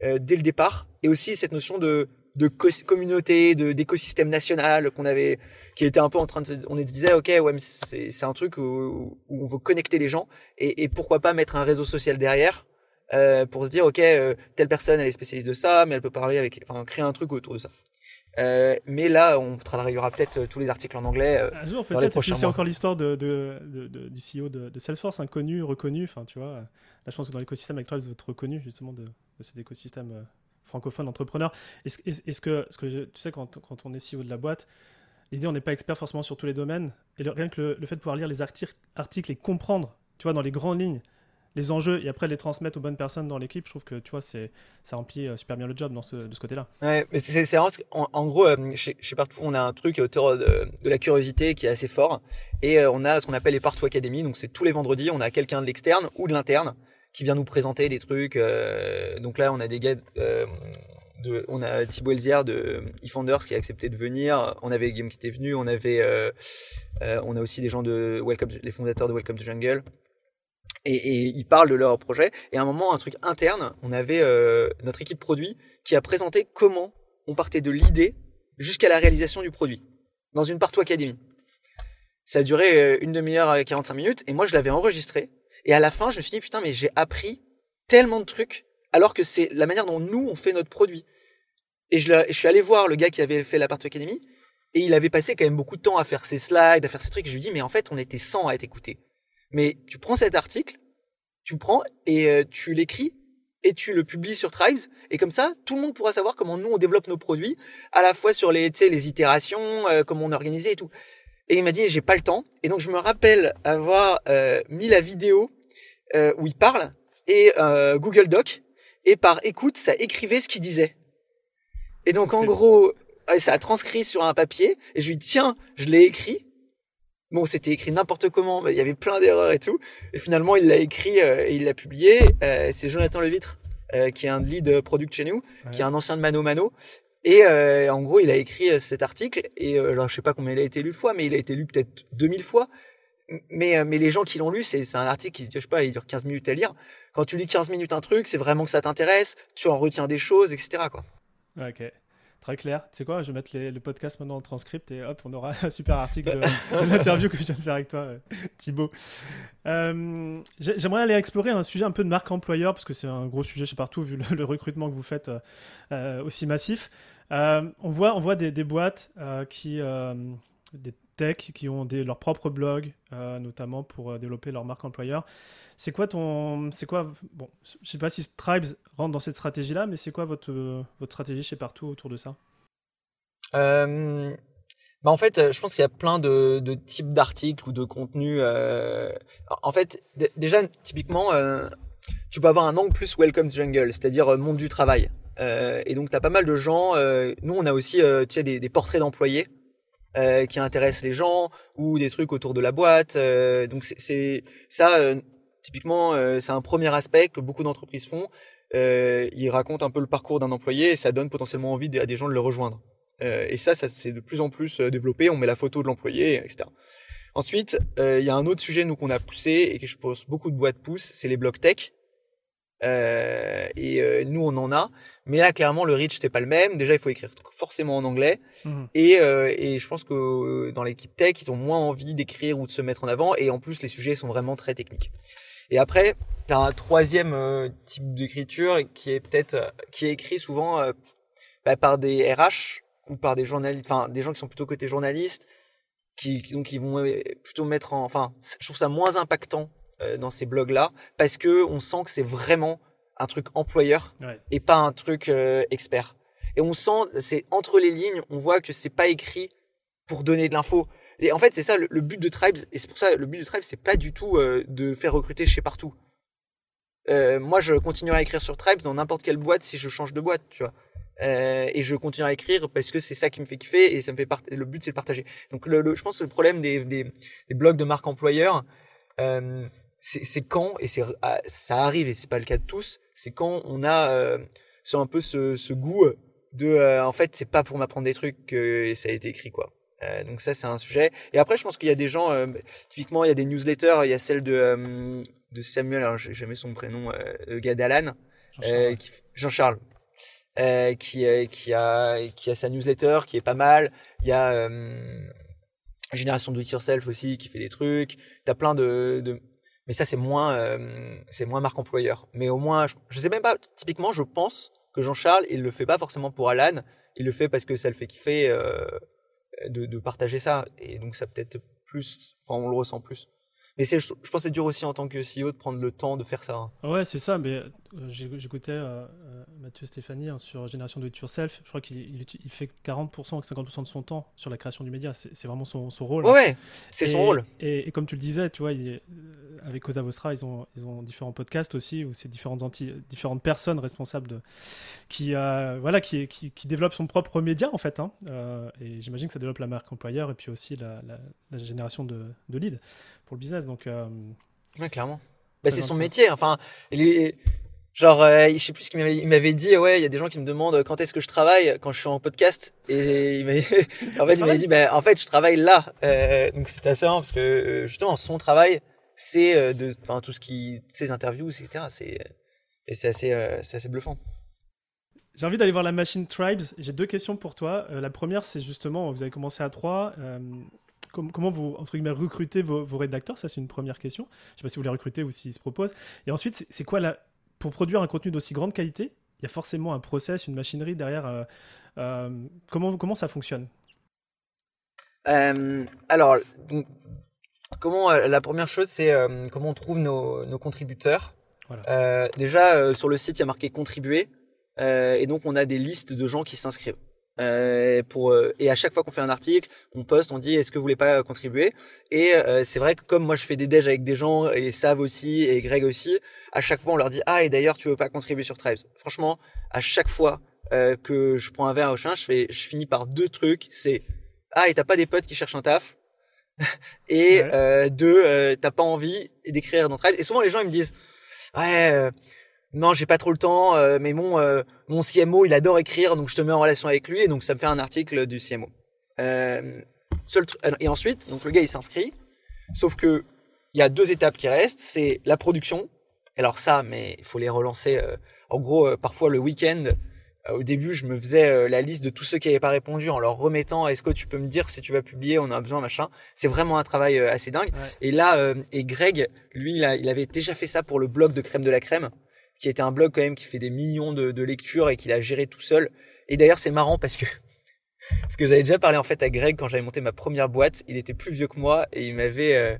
S1: dès le départ et aussi cette notion de de communauté, d'écosystème national qu'on avait, qui était un peu en train de, on se disait ok ouais c'est c'est un truc où, où, on veut connecter les gens et, et pourquoi pas mettre un réseau social derrière euh, pour se dire ok euh, telle personne elle est spécialiste de ça mais elle peut parler avec, enfin créer un truc autour de ça. Euh, mais là, on travaillera peut-être tous les articles en anglais euh, jour, prochains
S2: C'est encore l'histoire de, de, de, du CEO de, Salesforce, inconnu, reconnu. Enfin, tu vois, là, je pense que dans l'écosystème actuel, vous êtes reconnu justement de, cet écosystème francophone entrepreneur. Est-ce est que, ce que tu sais, quand, quand on est CEO de la boîte, l'idée, on n'est pas expert forcément sur tous les domaines. Et rien que le, fait de pouvoir lire les articles et comprendre, tu vois, dans les grandes lignes, les enjeux et après les transmettre aux bonnes personnes dans l'équipe, je trouve que tu vois, c'est ça remplit euh, super bien le job dans ce, de ce côté-là.
S1: Ouais, mais c'est en, en, gros, euh, chez, Partout, on a un truc autour de, de, la curiosité qui est assez fort et euh, on a ce qu'on appelle les Partout Academy. Donc c'est tous les vendredis, on a quelqu'un de l'externe ou de l'interne qui vient nous présenter des trucs. Donc là, on a des gars, de, on a Thibaut Elzière de eFounders qui a accepté de venir. On avait Guillaume qui était venu. On avait, on a aussi des gens de Welcome, les fondateurs de Welcome to Jungle. Et, et, ils parlent de leur projet. Et à un moment, un truc interne, on avait notre équipe produit qui a présenté comment on partait de l'idée jusqu'à la réalisation du produit dans une Partout Academy. Ça a duré une demi-heure et 45 minutes et moi je l'avais enregistré et à la fin, je me suis dit, putain, mais j'ai appris tellement de trucs, alors que c'est la manière dont nous, on fait notre produit. Et je, je, suis allé voir le gars qui avait fait la Partout Academy, et il avait passé quand même beaucoup de temps à faire ses slides, à faire ses trucs. Je lui dis, mais en fait, on était 100 à être écoutés. Mais tu prends cet article, tu le prends et euh, tu l'écris et tu le publies sur Tribes et comme ça tout le monde pourra savoir comment nous on développe nos produits à la fois sur les les itérations euh, comment on organise et tout et il m'a dit, j'ai pas le temps. Et donc, je me rappelle avoir euh, mis la vidéo euh, où il parle et euh, Google Doc. Et par écoute, ça écrivait ce qu'il disait. Et donc, en gros, ça a transcrit sur un papier. Et je lui dis, tiens, je l'ai écrit. Bon, c'était écrit n'importe comment, mais il y avait plein d'erreurs et tout. Et finalement, il l'a écrit et il l'a publié. c'est Jonathan Levitre, qui est un lead product chez nous, qui est un ancien de Mano Mano, et euh, en gros, il a écrit euh, cet article, et euh, alors je sais pas combien il a été lu fois, mais il a été lu peut-être 2000 fois. Mais, mais les gens qui l'ont lu, c'est un article qui, je sais pas, il dure 15 minutes à lire. Quand tu lis 15 minutes un truc, c'est vraiment que ça t'intéresse, tu en retiens des choses, etc. Quoi.
S2: Ok. Très clair. Tu sais quoi, je vais mettre le podcast maintenant en transcript et hop, on aura [LAUGHS] un super article de, l'interview que je viens de faire avec toi, Thibaut. J'aimerais aller explorer un sujet un peu de marque employeur, parce que c'est un gros sujet chez partout, vu le, recrutement que vous faites aussi massif. Euh, on voit, on voit des, boîtes euh, qui, euh, qui ont des, leur propre blog, notamment pour développer leur marque employeur. C'est quoi ton, c'est quoi, bon, je sais pas si Tribes rentre dans cette stratégie-là, mais c'est quoi votre, votre stratégie chez Partout autour de ça?
S1: Bah en fait, je pense qu'il y a plein de, types d'articles ou de contenus. Euh... En fait, déjà typiquement, euh, tu peux avoir un angle plus welcome jungle, c'est-à-dire monde du travail. Euh, et donc, tu as pas mal de gens. Euh, nous, on a aussi euh, tu des, des portraits d'employés qui intéressent les gens ou des trucs autour de la boîte. donc, c'est ça, typiquement, c'est un premier aspect que beaucoup d'entreprises font. ils racontent un peu le parcours d'un employé et ça donne potentiellement envie à des gens de le rejoindre. et ça, ça c'est de plus en plus développé. On met la photo de l'employé, etc. Ensuite, il y a un autre sujet nous qu'on a poussé et que je pense beaucoup de boîtes poussent, c'est les blocs tech. Euh, et euh, nous, on en a. Mais là, clairement, le reach, c'est pas le même. Déjà, il faut écrire forcément en anglais. Mhm. Et, euh, et je pense que dans l'équipe tech, ils ont moins envie d'écrire ou de se mettre en avant. Et en plus, les sujets sont vraiment très techniques. Et après, tu as un troisième type d'écriture qui est peut-être qui est écrit souvent bah, par des RH ou par des journalistes, enfin des gens qui sont plutôt côté journalistes, qui, qui donc ils vont plutôt mettre en, enfin, je trouve ça moins impactant euh, dans ces blogs-là parce que on sent que c'est vraiment un truc employeur et pas un truc euh, expert. Et on sent, c'est entre les lignes, on voit que c'est pas écrit pour donner de l'info. Et en fait, c'est ça le, but de Tribes. Et c'est pour ça le but de Tribes, c'est pas du tout euh, de faire recruter chez partout. moi, je continuerai à écrire sur Tribes dans n'importe quelle boîte si je change de boîte, tu vois. et je continuerai à écrire parce que c'est ça qui me fait kiffer et ça me fait le but c'est de partager. Donc le, je pense que le problème des, des, des blogs de marque employeur, euh, c'est quand et c'est ah, ça arrive et c'est pas le cas de tous c'est quand on a euh, un peu ce, ce goût de euh, en fait c'est pas pour m'apprendre des trucs que ça a été écrit quoi. Euh, donc ça c'est un sujet. Et après je pense qu'il y a des gens euh, typiquement il y a des newsletters il y a celle de euh, de Samuel alors j'ai jamais son prénom le gars d'Alan Jean-Charles qui qui a qui a sa newsletter qui est pas mal. Il y a Génération Do It Yourself aussi qui fait des trucs. T'as plein de, de mais ça, c'est moins, euh, moins marque employeur. Mais au moins, je, je, sais même pas, typiquement, je pense que Jean-Charles, il le fait pas forcément pour Alan, il le fait parce que ça le fait kiffer euh, de, partager ça. Et donc, ça peut-être plus, enfin, on le ressent plus. Mais je, je pense que c'est dur aussi en tant que CEO de prendre le temps de faire ça. Hein.
S2: Ouais, c'est ça. Mais j'écoutais euh, euh, Mathieu Stéphanie hein, sur Génération Do It Yourself. Je crois qu'il il, fait 40% ou 50% de son temps sur la création du média. C'est vraiment son, son, rôle.
S1: Ouais, c'est son rôle.
S2: Et, comme tu le disais, tu vois, il, avec Cosa Vostra, ils ont, ils ont différents podcasts aussi où c'est différentes, anti, différentes personnes responsables de, qui, voilà, qui, qui, qui, développent son propre média en fait. Hein. et j'imagine que ça développe la marque employeur et puis aussi la, la, la génération de, de leads pour le business. Donc, euh,
S1: ouais, clairement. Bah, c'est son métier. Enfin, il genre, euh, je sais plus ce qu'il m'avait dit. Ouais, il y a des gens qui me demandent quand est-ce que je travaille quand je suis en podcast? Et il [LAUGHS] en fait, il m'a dit, bah, en fait, je travaille là. Euh, donc c'est assez marrant parce que justement, son travail, c'est de, enfin, tout ce qui, ses interviews, etc. C'est, et c'est assez, c'est assez bluffant.
S2: J'ai envie d'aller voir la machine Tribes. J'ai deux questions pour toi. la première, c'est justement, vous avez commencé à trois comment vous, entre guillemets, recrutez vos, rédacteurs? Ça, c'est une première question. Je ne sais pas si vous les recrutez ou s'ils se proposent. Et ensuite, c'est quoi la... Pour produire un contenu d'aussi grande qualité, il y a forcément un process, une machinerie derrière. Euh, euh, comment, comment ça fonctionne?
S1: Euh, Alors, comment, la première chose, c'est comment on trouve nos, contributeurs. déjà, sur le site, il y a marqué contribuer. et donc, on a des listes de gens qui s'inscrivent. Euh, pour euh, et à chaque fois qu'on fait un article, on poste, on dit est-ce que vous voulez pas contribuer? Et euh, c'est vrai que comme moi je fais des déj avec des gens et Sav aussi et Greg aussi, à chaque fois on leur dit ah et d'ailleurs tu veux pas contribuer sur Tribes? Franchement, à chaque fois que je prends un verre au chien, je fais je finis par deux trucs, c'est ah et t'as pas des potes qui cherchent un taf? [LAUGHS] Et deux t'as pas envie d'écrire dans Tribes? Et souvent les gens ils me disent ouais non, j'ai pas trop le temps, euh, mais mon euh, mon CMO, il adore écrire, donc je te mets en relation avec lui et donc ça me fait un article du CMO. Euh, seul et ensuite, donc le gars il s'inscrit, sauf que il y a deux étapes qui restent, c'est la production. Alors ça, mais il faut les relancer. en gros, parfois le week-end, au début, je me faisais la liste de tous ceux qui n'avaient pas répondu en leur remettant est-ce que tu peux me dire si tu vas publier, on a besoin, machin. C'est vraiment un travail assez dingue. Et là, et Greg, lui, il, il avait déjà fait ça pour le blog de Crème de la Crème qui était un blog quand même qui fait des millions de, lectures et qu'il a géré tout seul. Et d'ailleurs, c'est marrant parce que [LAUGHS] parce que j'avais déjà parlé en fait à Greg quand j'avais monté ma première boîte. Il était plus vieux que moi et il m'avait euh,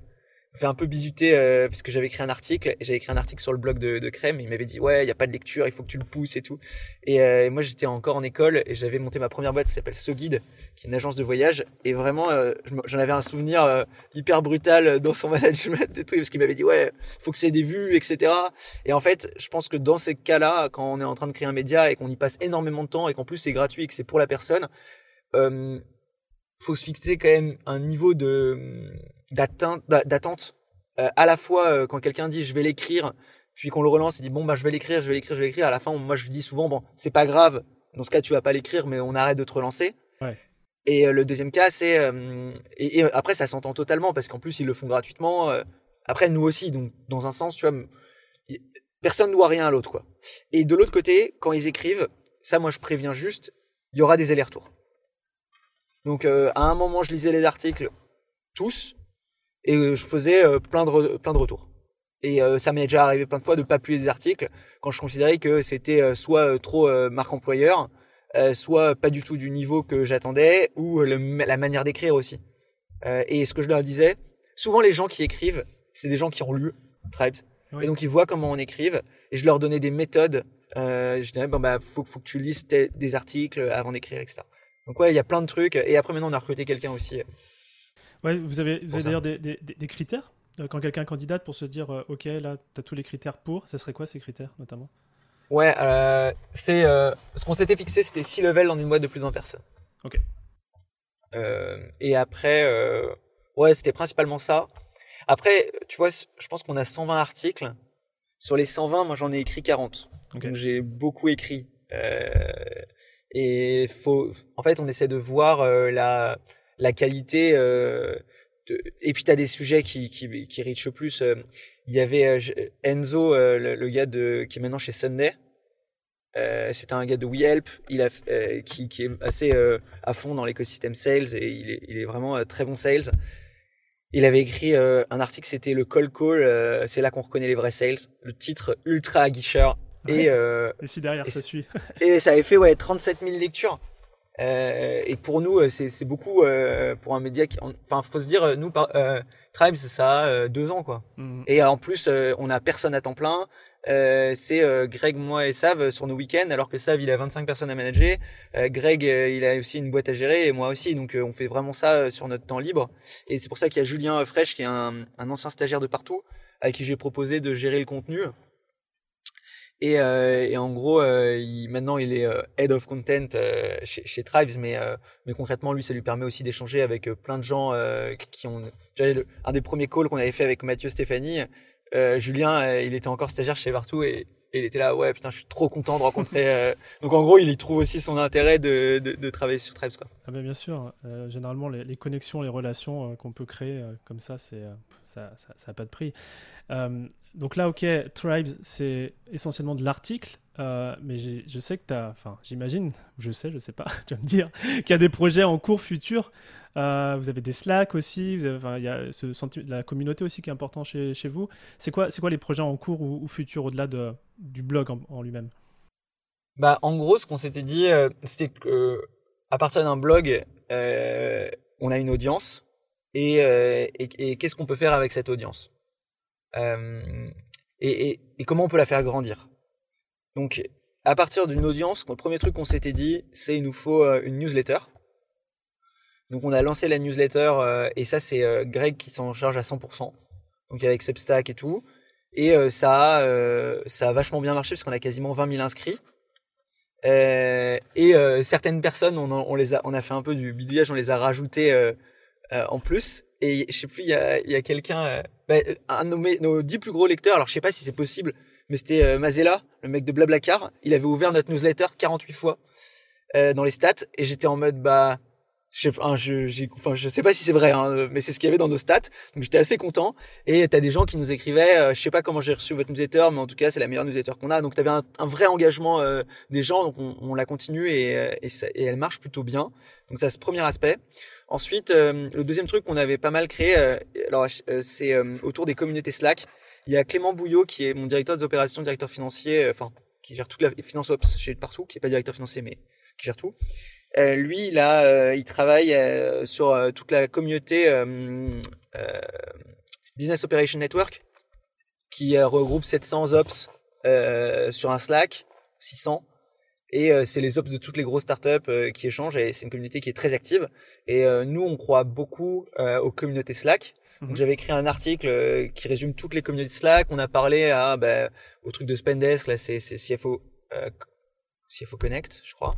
S1: fait un peu bisuter euh, parce que j'avais écrit un article j'avais écrit un article sur le blog de, de Crème il m'avait dit ouais il y a pas de lecture il faut que tu le pousses et tout et, euh, et moi j'étais encore en école et j'avais monté ma première boîte qui s'appelle Guide qui est une agence de voyage et vraiment euh, j'en avais un souvenir euh, hyper brutal dans son [LAUGHS] management et tout parce qu'il m'avait dit ouais faut que c'est des vues etc et en fait je pense que dans ces cas-là quand on est en train de créer un média et qu'on y passe énormément de temps et qu'en plus c'est gratuit et que c'est pour la personne euh, faut se fixer quand même un niveau de d'attente euh, à la fois euh, quand quelqu'un dit je vais l'écrire puis qu'on le relance il dit bon bah je vais l'écrire je vais l'écrire je vais l'écrire à la fin moi je dis souvent bon c'est pas grave dans ce cas tu vas pas l'écrire mais on arrête de te relancer.
S2: Ouais.
S1: et euh, le deuxième cas c'est euh, et, et, après ça s'entend totalement parce qu'en plus ils le font gratuitement euh, après nous aussi donc dans un sens tu vois personne ne doit rien à l'autre quoi. Et de l'autre côté quand ils écrivent ça moi je préviens juste il y aura des allers-retours. Donc à un moment je lisais les articles tous et euh, je faisais euh, plein de plein de retours. Et euh, ça m'est déjà arrivé plein de fois de pas publier des articles quand je considérais que c'était soit trop marque employeur, soit pas du tout du niveau que j'attendais, ou le, la manière d'écrire aussi. et ce que je leur disais, souvent les gens qui écrivent, c'est des gens qui ont lu Tribes, oui. et donc ils voient comment on écrive, et je leur donnais des méthodes. je disais bon bah faut, faut que tu lises des articles avant d'écrire, etc. Donc ouais, il y a plein de trucs. Et après maintenant on a recruté quelqu'un aussi
S2: Ouais, vous avez, vous avez d'ailleurs des, des, des, critères euh, quand quelqu'un candidate pour se dire euh, ok là tu as tous les critères pour, ça serait quoi ces critères notamment?
S1: Ouais, euh, c'est euh, ce qu'on s'était fixé, c'était 6 levels dans une boîte de plus de 20 personnes.
S2: Ok.
S1: Euh, et après, euh, ouais, c'était principalement ça. Après, tu vois, je pense qu'on a 120 articles. Sur les 120, moi j'en ai écrit 40. Okay. Donc j'ai beaucoup écrit. et faut, en fait, on essaie de voir la la qualité. Euh, de... Et puis tu as des sujets qui qui qui reach plus. Euh, il y avait euh, Enzo, le, le, gars de qui est maintenant chez Sunday. Euh, c'est un gars de WeHelp, il a euh, qui qui est assez à fond dans l'écosystème sales et il est il est vraiment très bon sales. Il avait écrit un article, c'était le call call, c'est là qu'on reconnaît les vrais sales. Le titre ultra aguicheur.
S2: Ouais. Et, et si derrière
S1: et
S2: ça suit.
S1: et ça avait fait ouais 37 000 lectures. Euh, et pour nous, c'est beaucoup euh, pour un média qui, enfin, faut se dire, nous, euh, Tribes, ça a deux ans, quoi.
S2: Mm.
S1: Et en plus, on a personne à temps plein. c'est Greg, moi et Sav sur nos week-ends, alors que Sav, il a 25 personnes à manager. Greg, il a aussi une boîte à gérer et moi aussi. Donc, on fait vraiment ça sur notre temps libre. Et c'est pour ça qu'il y a Julien Fresh, qui est un, un ancien stagiaire de partout, à qui j'ai proposé de gérer le contenu. Et, euh, et, en gros, euh, maintenant, il est euh, head of content chez, Tribes, mais, concrètement, lui, ça lui permet aussi d'échanger avec plein de gens qui ont. Tu vois, le, un des premiers calls qu'on avait fait avec Mathieu Stéphanie, Julien, il était encore stagiaire chez Vartou et, il était là, ouais, putain, je suis trop content de rencontrer. [LAUGHS] Donc en gros, il y trouve aussi son intérêt de, travailler sur Tribes.
S2: Ah ben bien sûr. généralement, les, connexions, les relations qu'on peut créer comme ça, ça, ça, ça a pas de prix. Donc là, ok, Tribes, c'est essentiellement de l'article, euh, mais je sais que tu as, enfin, j'imagine, je sais, je sais pas, [LAUGHS] tu vas me dire, qu'il y a des projets en cours futurs. Euh, vous avez des Slack aussi, il y a ce la communauté aussi qui est important chez, chez vous. C'est quoi, quoi les projets en cours ou, futurs au-delà de, du blog en, lui-même?
S1: Bah, en gros, ce qu'on s'était dit, euh, c'était que à partir d'un blog, euh, on a une audience euh, et qu'est-ce qu'on peut faire avec cette audience? Euh, et, et, et, comment on peut la faire grandir? Donc, à partir d'une audience, le premier truc qu'on s'était dit, c'est il nous faut euh, une newsletter. Donc, on a lancé la newsletter euh, et ça, c'est Greg qui s'en charge à 100%. Donc, avec Substack et tout. Et ça, a, ça a vachement bien marché parce qu'on a quasiment 20 000 inscrits. et certaines personnes, on, on, les a, on a fait un peu du bidouillage, on les a rajoutées en plus. Et je sais plus, il y a, y a quelqu'un, euh, bah, un de nos, nos dix plus gros lecteurs, alors je sais pas si c'est possible, mais c'était euh, Mazella, le mec de Blablacar. Il avait ouvert notre newsletter 48 fois euh, dans les stats, et j'étais en mode bah, je sais, hein, je, enfin, je sais pas si c'est vrai, hein, mais c'est ce qu'il y avait dans nos stats. Donc j'étais assez content. Et t'as des gens qui nous écrivaient, euh, je sais pas comment j'ai reçu votre newsletter, mais en tout cas c'est la meilleure newsletter qu'on a. Donc t'avais un, un vrai engagement euh, des gens, donc on, on la continue et, euh, et, ça, et, elle marche plutôt bien. Donc ça c'est ce premier aspect. Ensuite, euh, le deuxième truc qu'on avait pas mal créé, euh, alors euh, c'est autour des communautés Slack. Il y a Clément Bouillot qui est mon directeur des opérations, directeur financier, enfin qui gère toute la finance ops chez partout, qui est pas directeur financier mais qui gère tout. Lui, il il travaille sur toute la communauté Business Operation Network, qui regroupe 700 ops sur un Slack, 600. Et c'est les ops de toutes les grosses startups qui échangent et c'est une communauté qui est très active. Et nous, on croit beaucoup aux communautés Slack. Donc mhm. j'avais écrit un article qui résume toutes les communautés Slack. On a parlé à bah, au truc de Spendesk, là c'est CFO CFO Connect, je crois.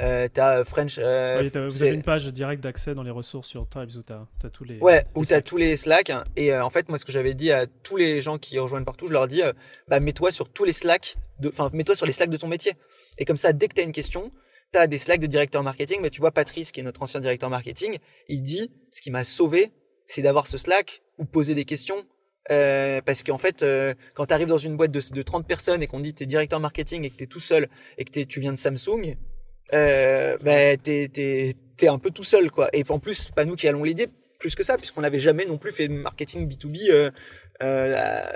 S1: Euh, t'as French.
S2: Euh, vous avez une page directe d'accès dans les ressources sur Tribes où t'as as tous les.
S1: Ouais, où t'as tous les Slack. et euh, en fait, moi, ce que j'avais dit à tous les gens qui rejoignent partout, je leur dis, euh, bah, mets-toi sur tous les Slack, enfin, mets-toi sur les Slack de ton métier. Et comme ça, dès que t'as une question, t'as des Slack de directeur marketing. Mais tu vois, Patrice, qui est notre ancien directeur marketing, il dit, ce qui m'a sauvé, c'est d'avoir ce Slack ou poser des questions. parce qu'en fait, quand tu arrives dans une boîte de, de 30 personnes et qu'on dit t'es directeur marketing et que t'es tout seul et que tu viens de Samsung, euh, bah, t'es, t'es, t'es un peu tout seul, quoi. Et en plus, pas nous qui allons l'aider plus que ça, puisqu'on n'avait jamais non plus fait marketing B2B euh, euh,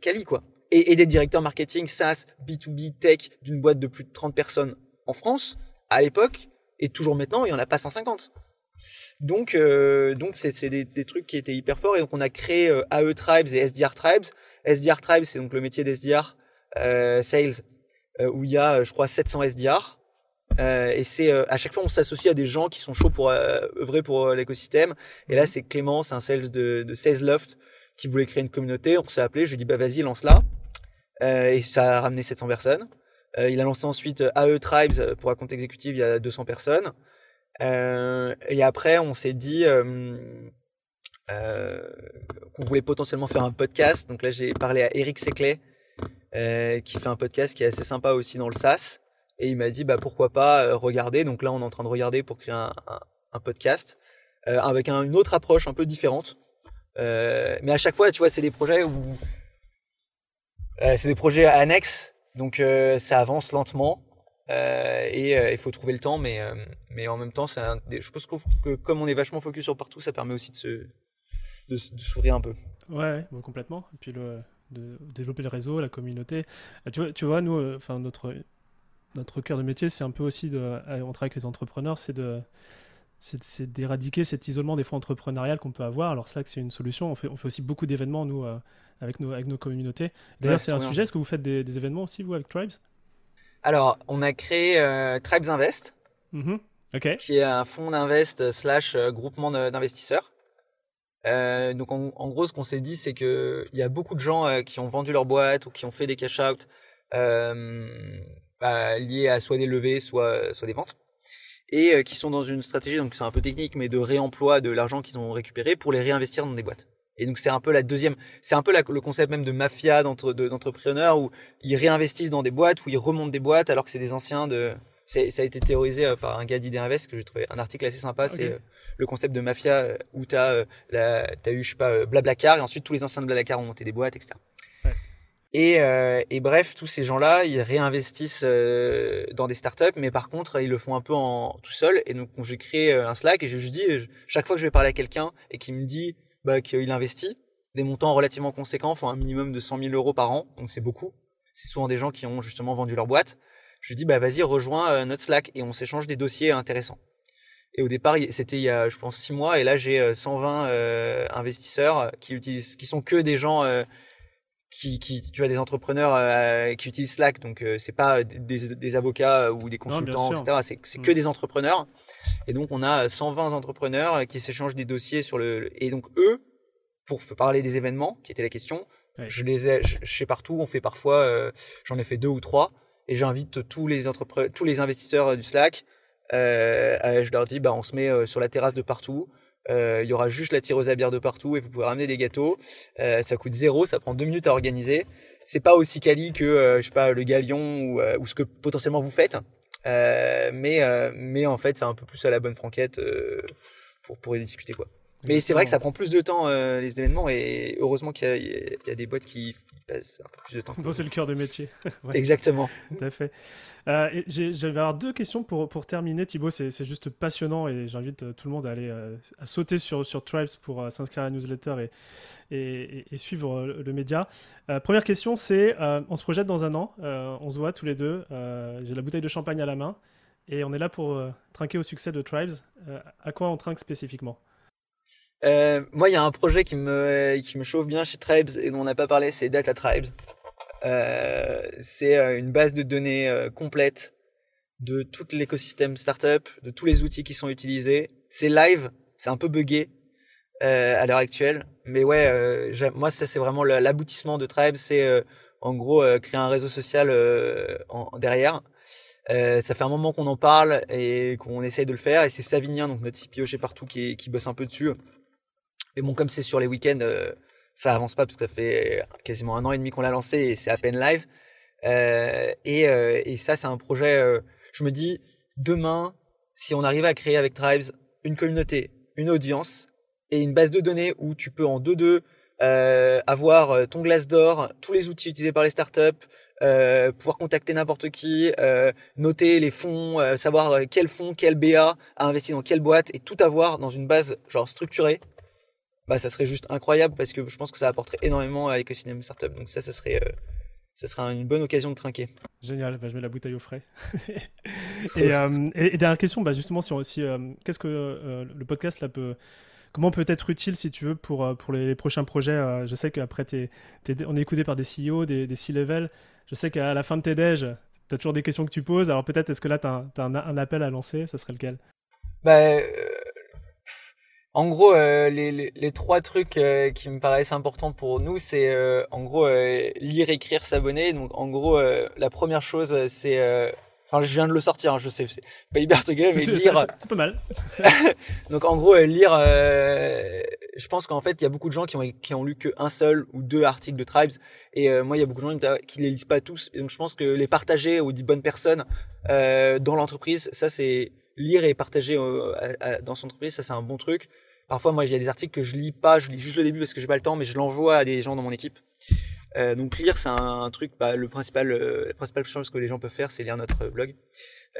S1: quali, quoi. Et, des directeurs marketing SaaS, B2B, tech, d'une boîte de plus de 30 personnes en France, à l'époque, et toujours maintenant, il n'y en a pas 150. Donc, euh, donc c'est, c'est des, trucs qui étaient hyper forts, et donc on a créé euh, AE Tribes et SDR Tribes. SDR Tribes, c'est donc le métier d'SDR euh, Sales, où il y a, je crois, 700 SDR. Euh, et c'est euh, à chaque fois on s'associe à des gens qui sont chauds pour euh, œuvrer pour l'écosystème. Et là mhm. c'est Clément, c'est un sales de, de Sales Loft qui voulait créer une communauté. On s'est appelé, je lui ai dit bah vas-y lance-la. et ça a ramené 700 personnes. il a lancé ensuite AE Tribes pour un compte exécutif, il y a 200 personnes. et après on s'est dit qu'on voulait potentiellement faire un podcast. Donc là j'ai parlé à Eric Seclet qui fait un podcast qui est assez sympa aussi dans le SaaS. Et il m'a dit bah pourquoi pas euh, regarder. Donc là on est en train de regarder pour créer un, un, podcast euh, avec une autre approche un peu différente. Euh, mais à chaque fois tu vois c'est des projets où c'est des projets annexes donc ça avance lentement et il faut trouver le temps mais mais en même temps c'est je pense que comme on est vachement focus sur partout ça permet aussi de se de, sourire un peu.
S2: Ouais, complètement. Et puis de développer le réseau, la communauté. Tu vois, tu vois nous, enfin notre notre cœur de métier, c'est un peu aussi de, on travaille avec les entrepreneurs, c'est de c'est d'éradiquer cet isolement des fois entrepreneurial qu'on peut avoir. Alors Slack, c'est une solution. On fait, on fait aussi beaucoup d'événements, nous, euh, avec, nos, avec nos communautés. D'ailleurs, c'est un sujet. Est-ce que vous faites des, événements aussi, vous, avec Tribes?
S1: Alors, on a créé euh, Tribes Invest,
S2: mm-hmm.
S1: qui est un fonds d'invest slash euh, groupement d'investisseurs. donc, en, gros, ce qu'on s'est dit, c'est qu'il y a beaucoup de gens qui ont vendu leur boîte ou qui ont fait des cash-out bah, liés à soit des levées, soit, soit des ventes, et euh, qui sont dans une stratégie, donc c'est un peu technique, mais de réemploi de l'argent qu'ils ont récupéré pour les réinvestir dans des boîtes. Et donc c'est un peu la deuxième, c'est un peu le concept même de mafia d'entrepreneurs où ils réinvestissent dans des boîtes, où ils remontent des boîtes alors que c'est des anciens de. Ça a été théorisé euh, par un gars d'Idée Invest que j'ai trouvé un article assez sympa. C'est euh, le concept de mafia où t'as as eu je sais pas Blablacar et ensuite tous les anciens de Blablacar ont monté des boîtes, etc. Et, euh, et, bref, tous ces gens-là, ils réinvestissent euh, dans des startups, mais par contre, ils le font un peu en tout seul. Et donc, j'ai créé euh, un Slack et je lui dis, chaque fois que je vais parler à quelqu'un et qu'il me dit bah, qu'il investit, des montants relativement conséquents, font un minimum de 100 000 euros par an, donc c'est beaucoup. C'est souvent des gens qui ont justement vendu leur boîte. Je lui dis, bah vas-y, rejoins notre Slack et on s'échange des dossiers intéressants. Et au départ, c'était il y a, je pense, six mois, et là j'ai 120 investisseurs qui utilisent, qui sont que des gens qui, qui tu as des entrepreneurs euh, qui utilisent Slack, donc euh, c'est pas des, des, avocats ou des consultants, etc. C'est, que mm. des entrepreneurs. Et donc on a 120 entrepreneurs qui s'échangent des dossiers sur le. Et donc eux, pour parler des événements, qui était la question, je les ai, je, sais partout. On fait parfois, euh, j'en ai fait deux ou trois, et j'invite tous les entrepreneurs, tous les investisseurs du Slack. je leur dis, bah on se met sur la terrasse de partout. Euh, il y aura juste la tireuse à bière de partout et vous pouvez ramener des gâteaux. Euh, ça coûte zéro, ça prend deux minutes à organiser. C'est pas aussi quali que euh, je sais pas le galion ou, ou, ce que potentiellement vous faites, mais mais en fait c'est un peu plus à la bonne franquette pour pour y discuter quoi. Mais c'est vrai que ça prend plus de temps les événements et heureusement qu'il y, y, a des boîtes qui passent un peu plus de temps.
S2: Donc c'est le cœur de métier. [LAUGHS]
S1: Exactement.
S2: Tout à fait. Euh, J'avais deux questions pour, pour terminer. Thibaut, c'est juste passionnant et j'invite euh, tout le monde à aller euh, à sauter sur, sur Tribes pour euh, s'inscrire à la newsletter et, et, et suivre le, média. première question, c'est on se projette dans un an, on se voit tous les deux. J'ai la bouteille de champagne à la main et on est là pour trinquer au succès de Tribes. à quoi on trinque spécifiquement?
S1: Euh, moi, il y a un projet qui me, qui me chauffe bien chez Tribes et dont on n'a pas parlé, c'est Data Tribes. Euh, c'est euh, une base de données euh, complète de tout l'écosystème startup, de tous les outils qui sont utilisés. C'est live, c'est un peu buggé euh, à l'heure actuelle, mais ouais, euh, moi ça c'est vraiment l'aboutissement de Tribes, c'est en gros créer un réseau social en, derrière. ça fait un moment qu'on en parle et qu'on essaye de le faire, et c'est Savinien, donc notre CPO chez Partout, qui, qui bosse un peu dessus. Mais bon, comme c'est sur les week-ends, euh, ça avance pas parce que ça fait quasiment un an et demi qu'on l'a lancé et c'est à peine live. Euh, et, euh, et, ça, c'est un projet. Euh, je me dis, demain, si on arrive à créer avec Tribes une communauté, une audience et une base de données où tu peux en deux deux euh, avoir ton glace d'or, tous les outils utilisés par les startups, euh, pouvoir contacter n'importe qui, euh, noter les fonds, savoir quel fonds, quel BA a investi dans quelle boîte et tout avoir dans une base genre structurée bah ça serait juste incroyable parce que je pense que ça apporterait énormément à l'écosystème startup. Donc ça, ça serait, euh, ça serait une bonne occasion de trinquer.
S2: Génial, bah, je mets la bouteille au frais. [LAUGHS] [LAUGHS] Euh, et, et, dernière question, bah, justement, si, si euh, qu'est-ce que le podcast là peut comment peut être utile si tu veux pour, pour les, prochains projets Je sais qu'après, t'es, on est écouté par des CEO, des, des C-level. Je sais qu'à la fin de tes déj, tu as toujours des questions que tu poses. Alors peut-être, est-ce que là, tu as, un, un, appel à lancer? Ça serait lequel?
S1: Bah, en gros, euh, les, les, les, trois trucs euh, qui me paraissent importants pour nous, c'est euh, en gros lire, écrire, s'abonner. Donc en gros, la première chose, c'est Enfin, je viens de le sortir, hein, je sais, c'est pas hyper mais lire.
S2: C'est pas mal. [LAUGHS]
S1: Donc, en gros, lire, je pense qu'en fait, il y a beaucoup de gens qui ont, qui ont lu qu'un seul ou deux articles de Tribes. Et moi, il y a beaucoup de gens qui les lisent pas tous. Et donc, je pense que les partager aux bonnes personnes dans l'entreprise, ça, c'est lire et partager dans son entreprise, ça, c'est un bon truc. Parfois, moi, il y a des articles que je lis pas, je lis juste le début parce que j'ai pas le temps, mais je l'envoie à des gens dans mon équipe. Euh, donc lire, c'est un, truc, bah, le principal, euh, la principale chose que les gens peuvent faire, c'est lire notre blog.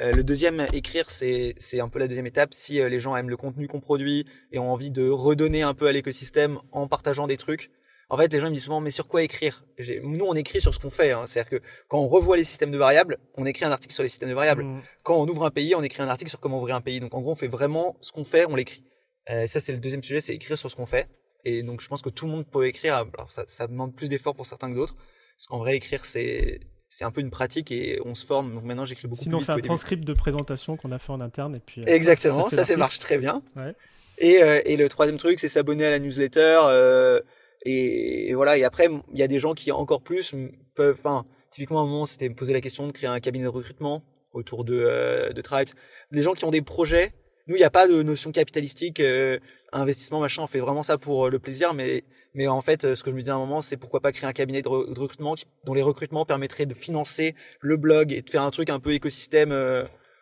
S1: Euh, le deuxième, écrire, c'est c'est un peu la deuxième étape. Si euh, les gens aiment le contenu qu'on produit et ont envie de redonner un peu à l'écosystème en partageant des trucs, en fait, les gens me disent souvent, mais sur quoi écrire? Nous, on écrit sur ce qu'on fait. Hein. C'est-à-dire que quand on revoit les systèmes de variables, on écrit un article sur les systèmes de variables. Mmh. Quand on ouvre un pays, on écrit un article sur comment ouvrir un pays. Donc, en gros, on fait vraiment ce qu'on fait, on l'écrit. Euh, ça, c'est le deuxième sujet, c'est écrire sur ce qu'on fait. Et donc, je pense que tout le monde peut écrire. Alors, ça, ça demande plus d'efforts pour certains que d'autres. Parce qu'en vrai, écrire, c'est c'est un peu une pratique et on se forme. Donc maintenant, j'écris beaucoup
S2: Sinon,
S1: plus
S2: vite. Sinon, on fait un transcript de présentation qu'on a fait en interne et puis.
S1: Euh, Exactement, ça, ça, marche très bien. Ouais. Et, euh, et le troisième truc, c'est s'abonner à la newsletter. Euh, et, et, voilà. Et après, il y a des gens qui encore plus peuvent. Enfin, typiquement, à un moment, c'était me poser la question de créer un cabinet de recrutement autour de euh, de Tribes. Les gens qui ont des projets nous, il n'y a pas de notion capitalistique, euh, investissement, machin. On fait vraiment ça pour euh, le plaisir. Mais, mais en fait, euh, ce que je me disais à un moment, c'est pourquoi pas créer un cabinet de, recrutement dont les recrutements permettraient de financer le blog et de faire un truc un peu écosystème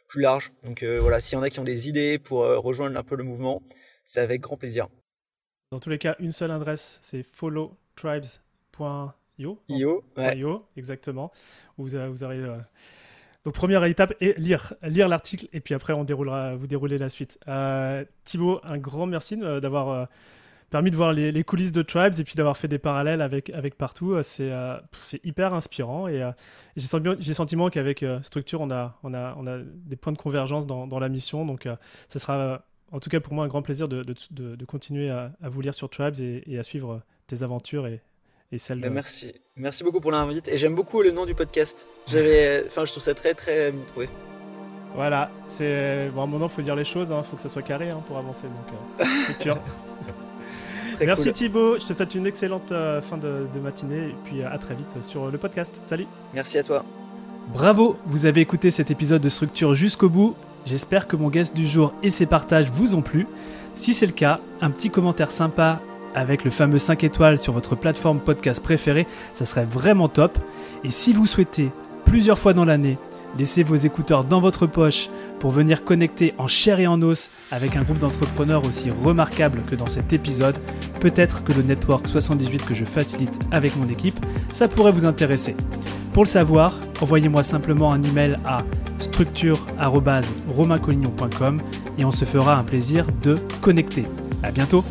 S1: plus large. Donc voilà, s'il y en a qui ont des idées pour rejoindre un peu le mouvement, c'est avec grand plaisir.
S2: Dans tous les cas, une seule adresse, c'est followtribes.io.
S1: Io,
S2: ouais. Io, exactement. Vous, vous aurez donc première étape est lire, lire l'article et puis après on vous déroulez la suite. Euh, Thibaut, un grand merci euh, d'avoir euh, permis de voir les, coulisses de Tribes et puis d'avoir fait des parallèles avec, avec partout. C'est hyper inspirant et, j'ai senti, sentiment qu'avec Structure on a, on, a, on a des points de convergence dans, dans la mission. Donc ce sera en tout cas pour moi un grand plaisir de, de, continuer à, à, vous lire sur Tribes et, et à suivre tes aventures et, et celle
S1: bah, Merci. Merci beaucoup pour l'invite. Et j'aime beaucoup le nom du podcast. J'avais, [LAUGHS] enfin, je trouve ça très, très bien trouvé.
S2: Voilà, c'est bon, à un moment, faut dire les choses, il hein. faut que ça soit carré hein, pour avancer. Donc, euh, [LAUGHS] Merci Thibaut, je te souhaite une excellente euh, fin de, de, matinée et puis à très vite sur le podcast. Salut.
S1: Merci à toi.
S2: Bravo, vous avez écouté cet épisode de Structure jusqu'au bout. J'espère que mon guest du jour et ses partages vous ont plu. Si c'est le cas, un petit commentaire sympa avec le fameux 5 étoiles sur votre plateforme podcast préférée, ça serait vraiment top. Et si vous souhaitez plusieurs fois dans l'année laisser vos écouteurs dans votre poche pour venir connecter en chair et en os avec un groupe d'entrepreneurs aussi remarquable que dans cet épisode, peut-être que le Network 78 que je facilite avec mon équipe, ça pourrait vous intéresser. Pour le savoir, envoyez-moi simplement un email à structure.romaincollignon.com et on se fera un plaisir de connecter. À bientôt!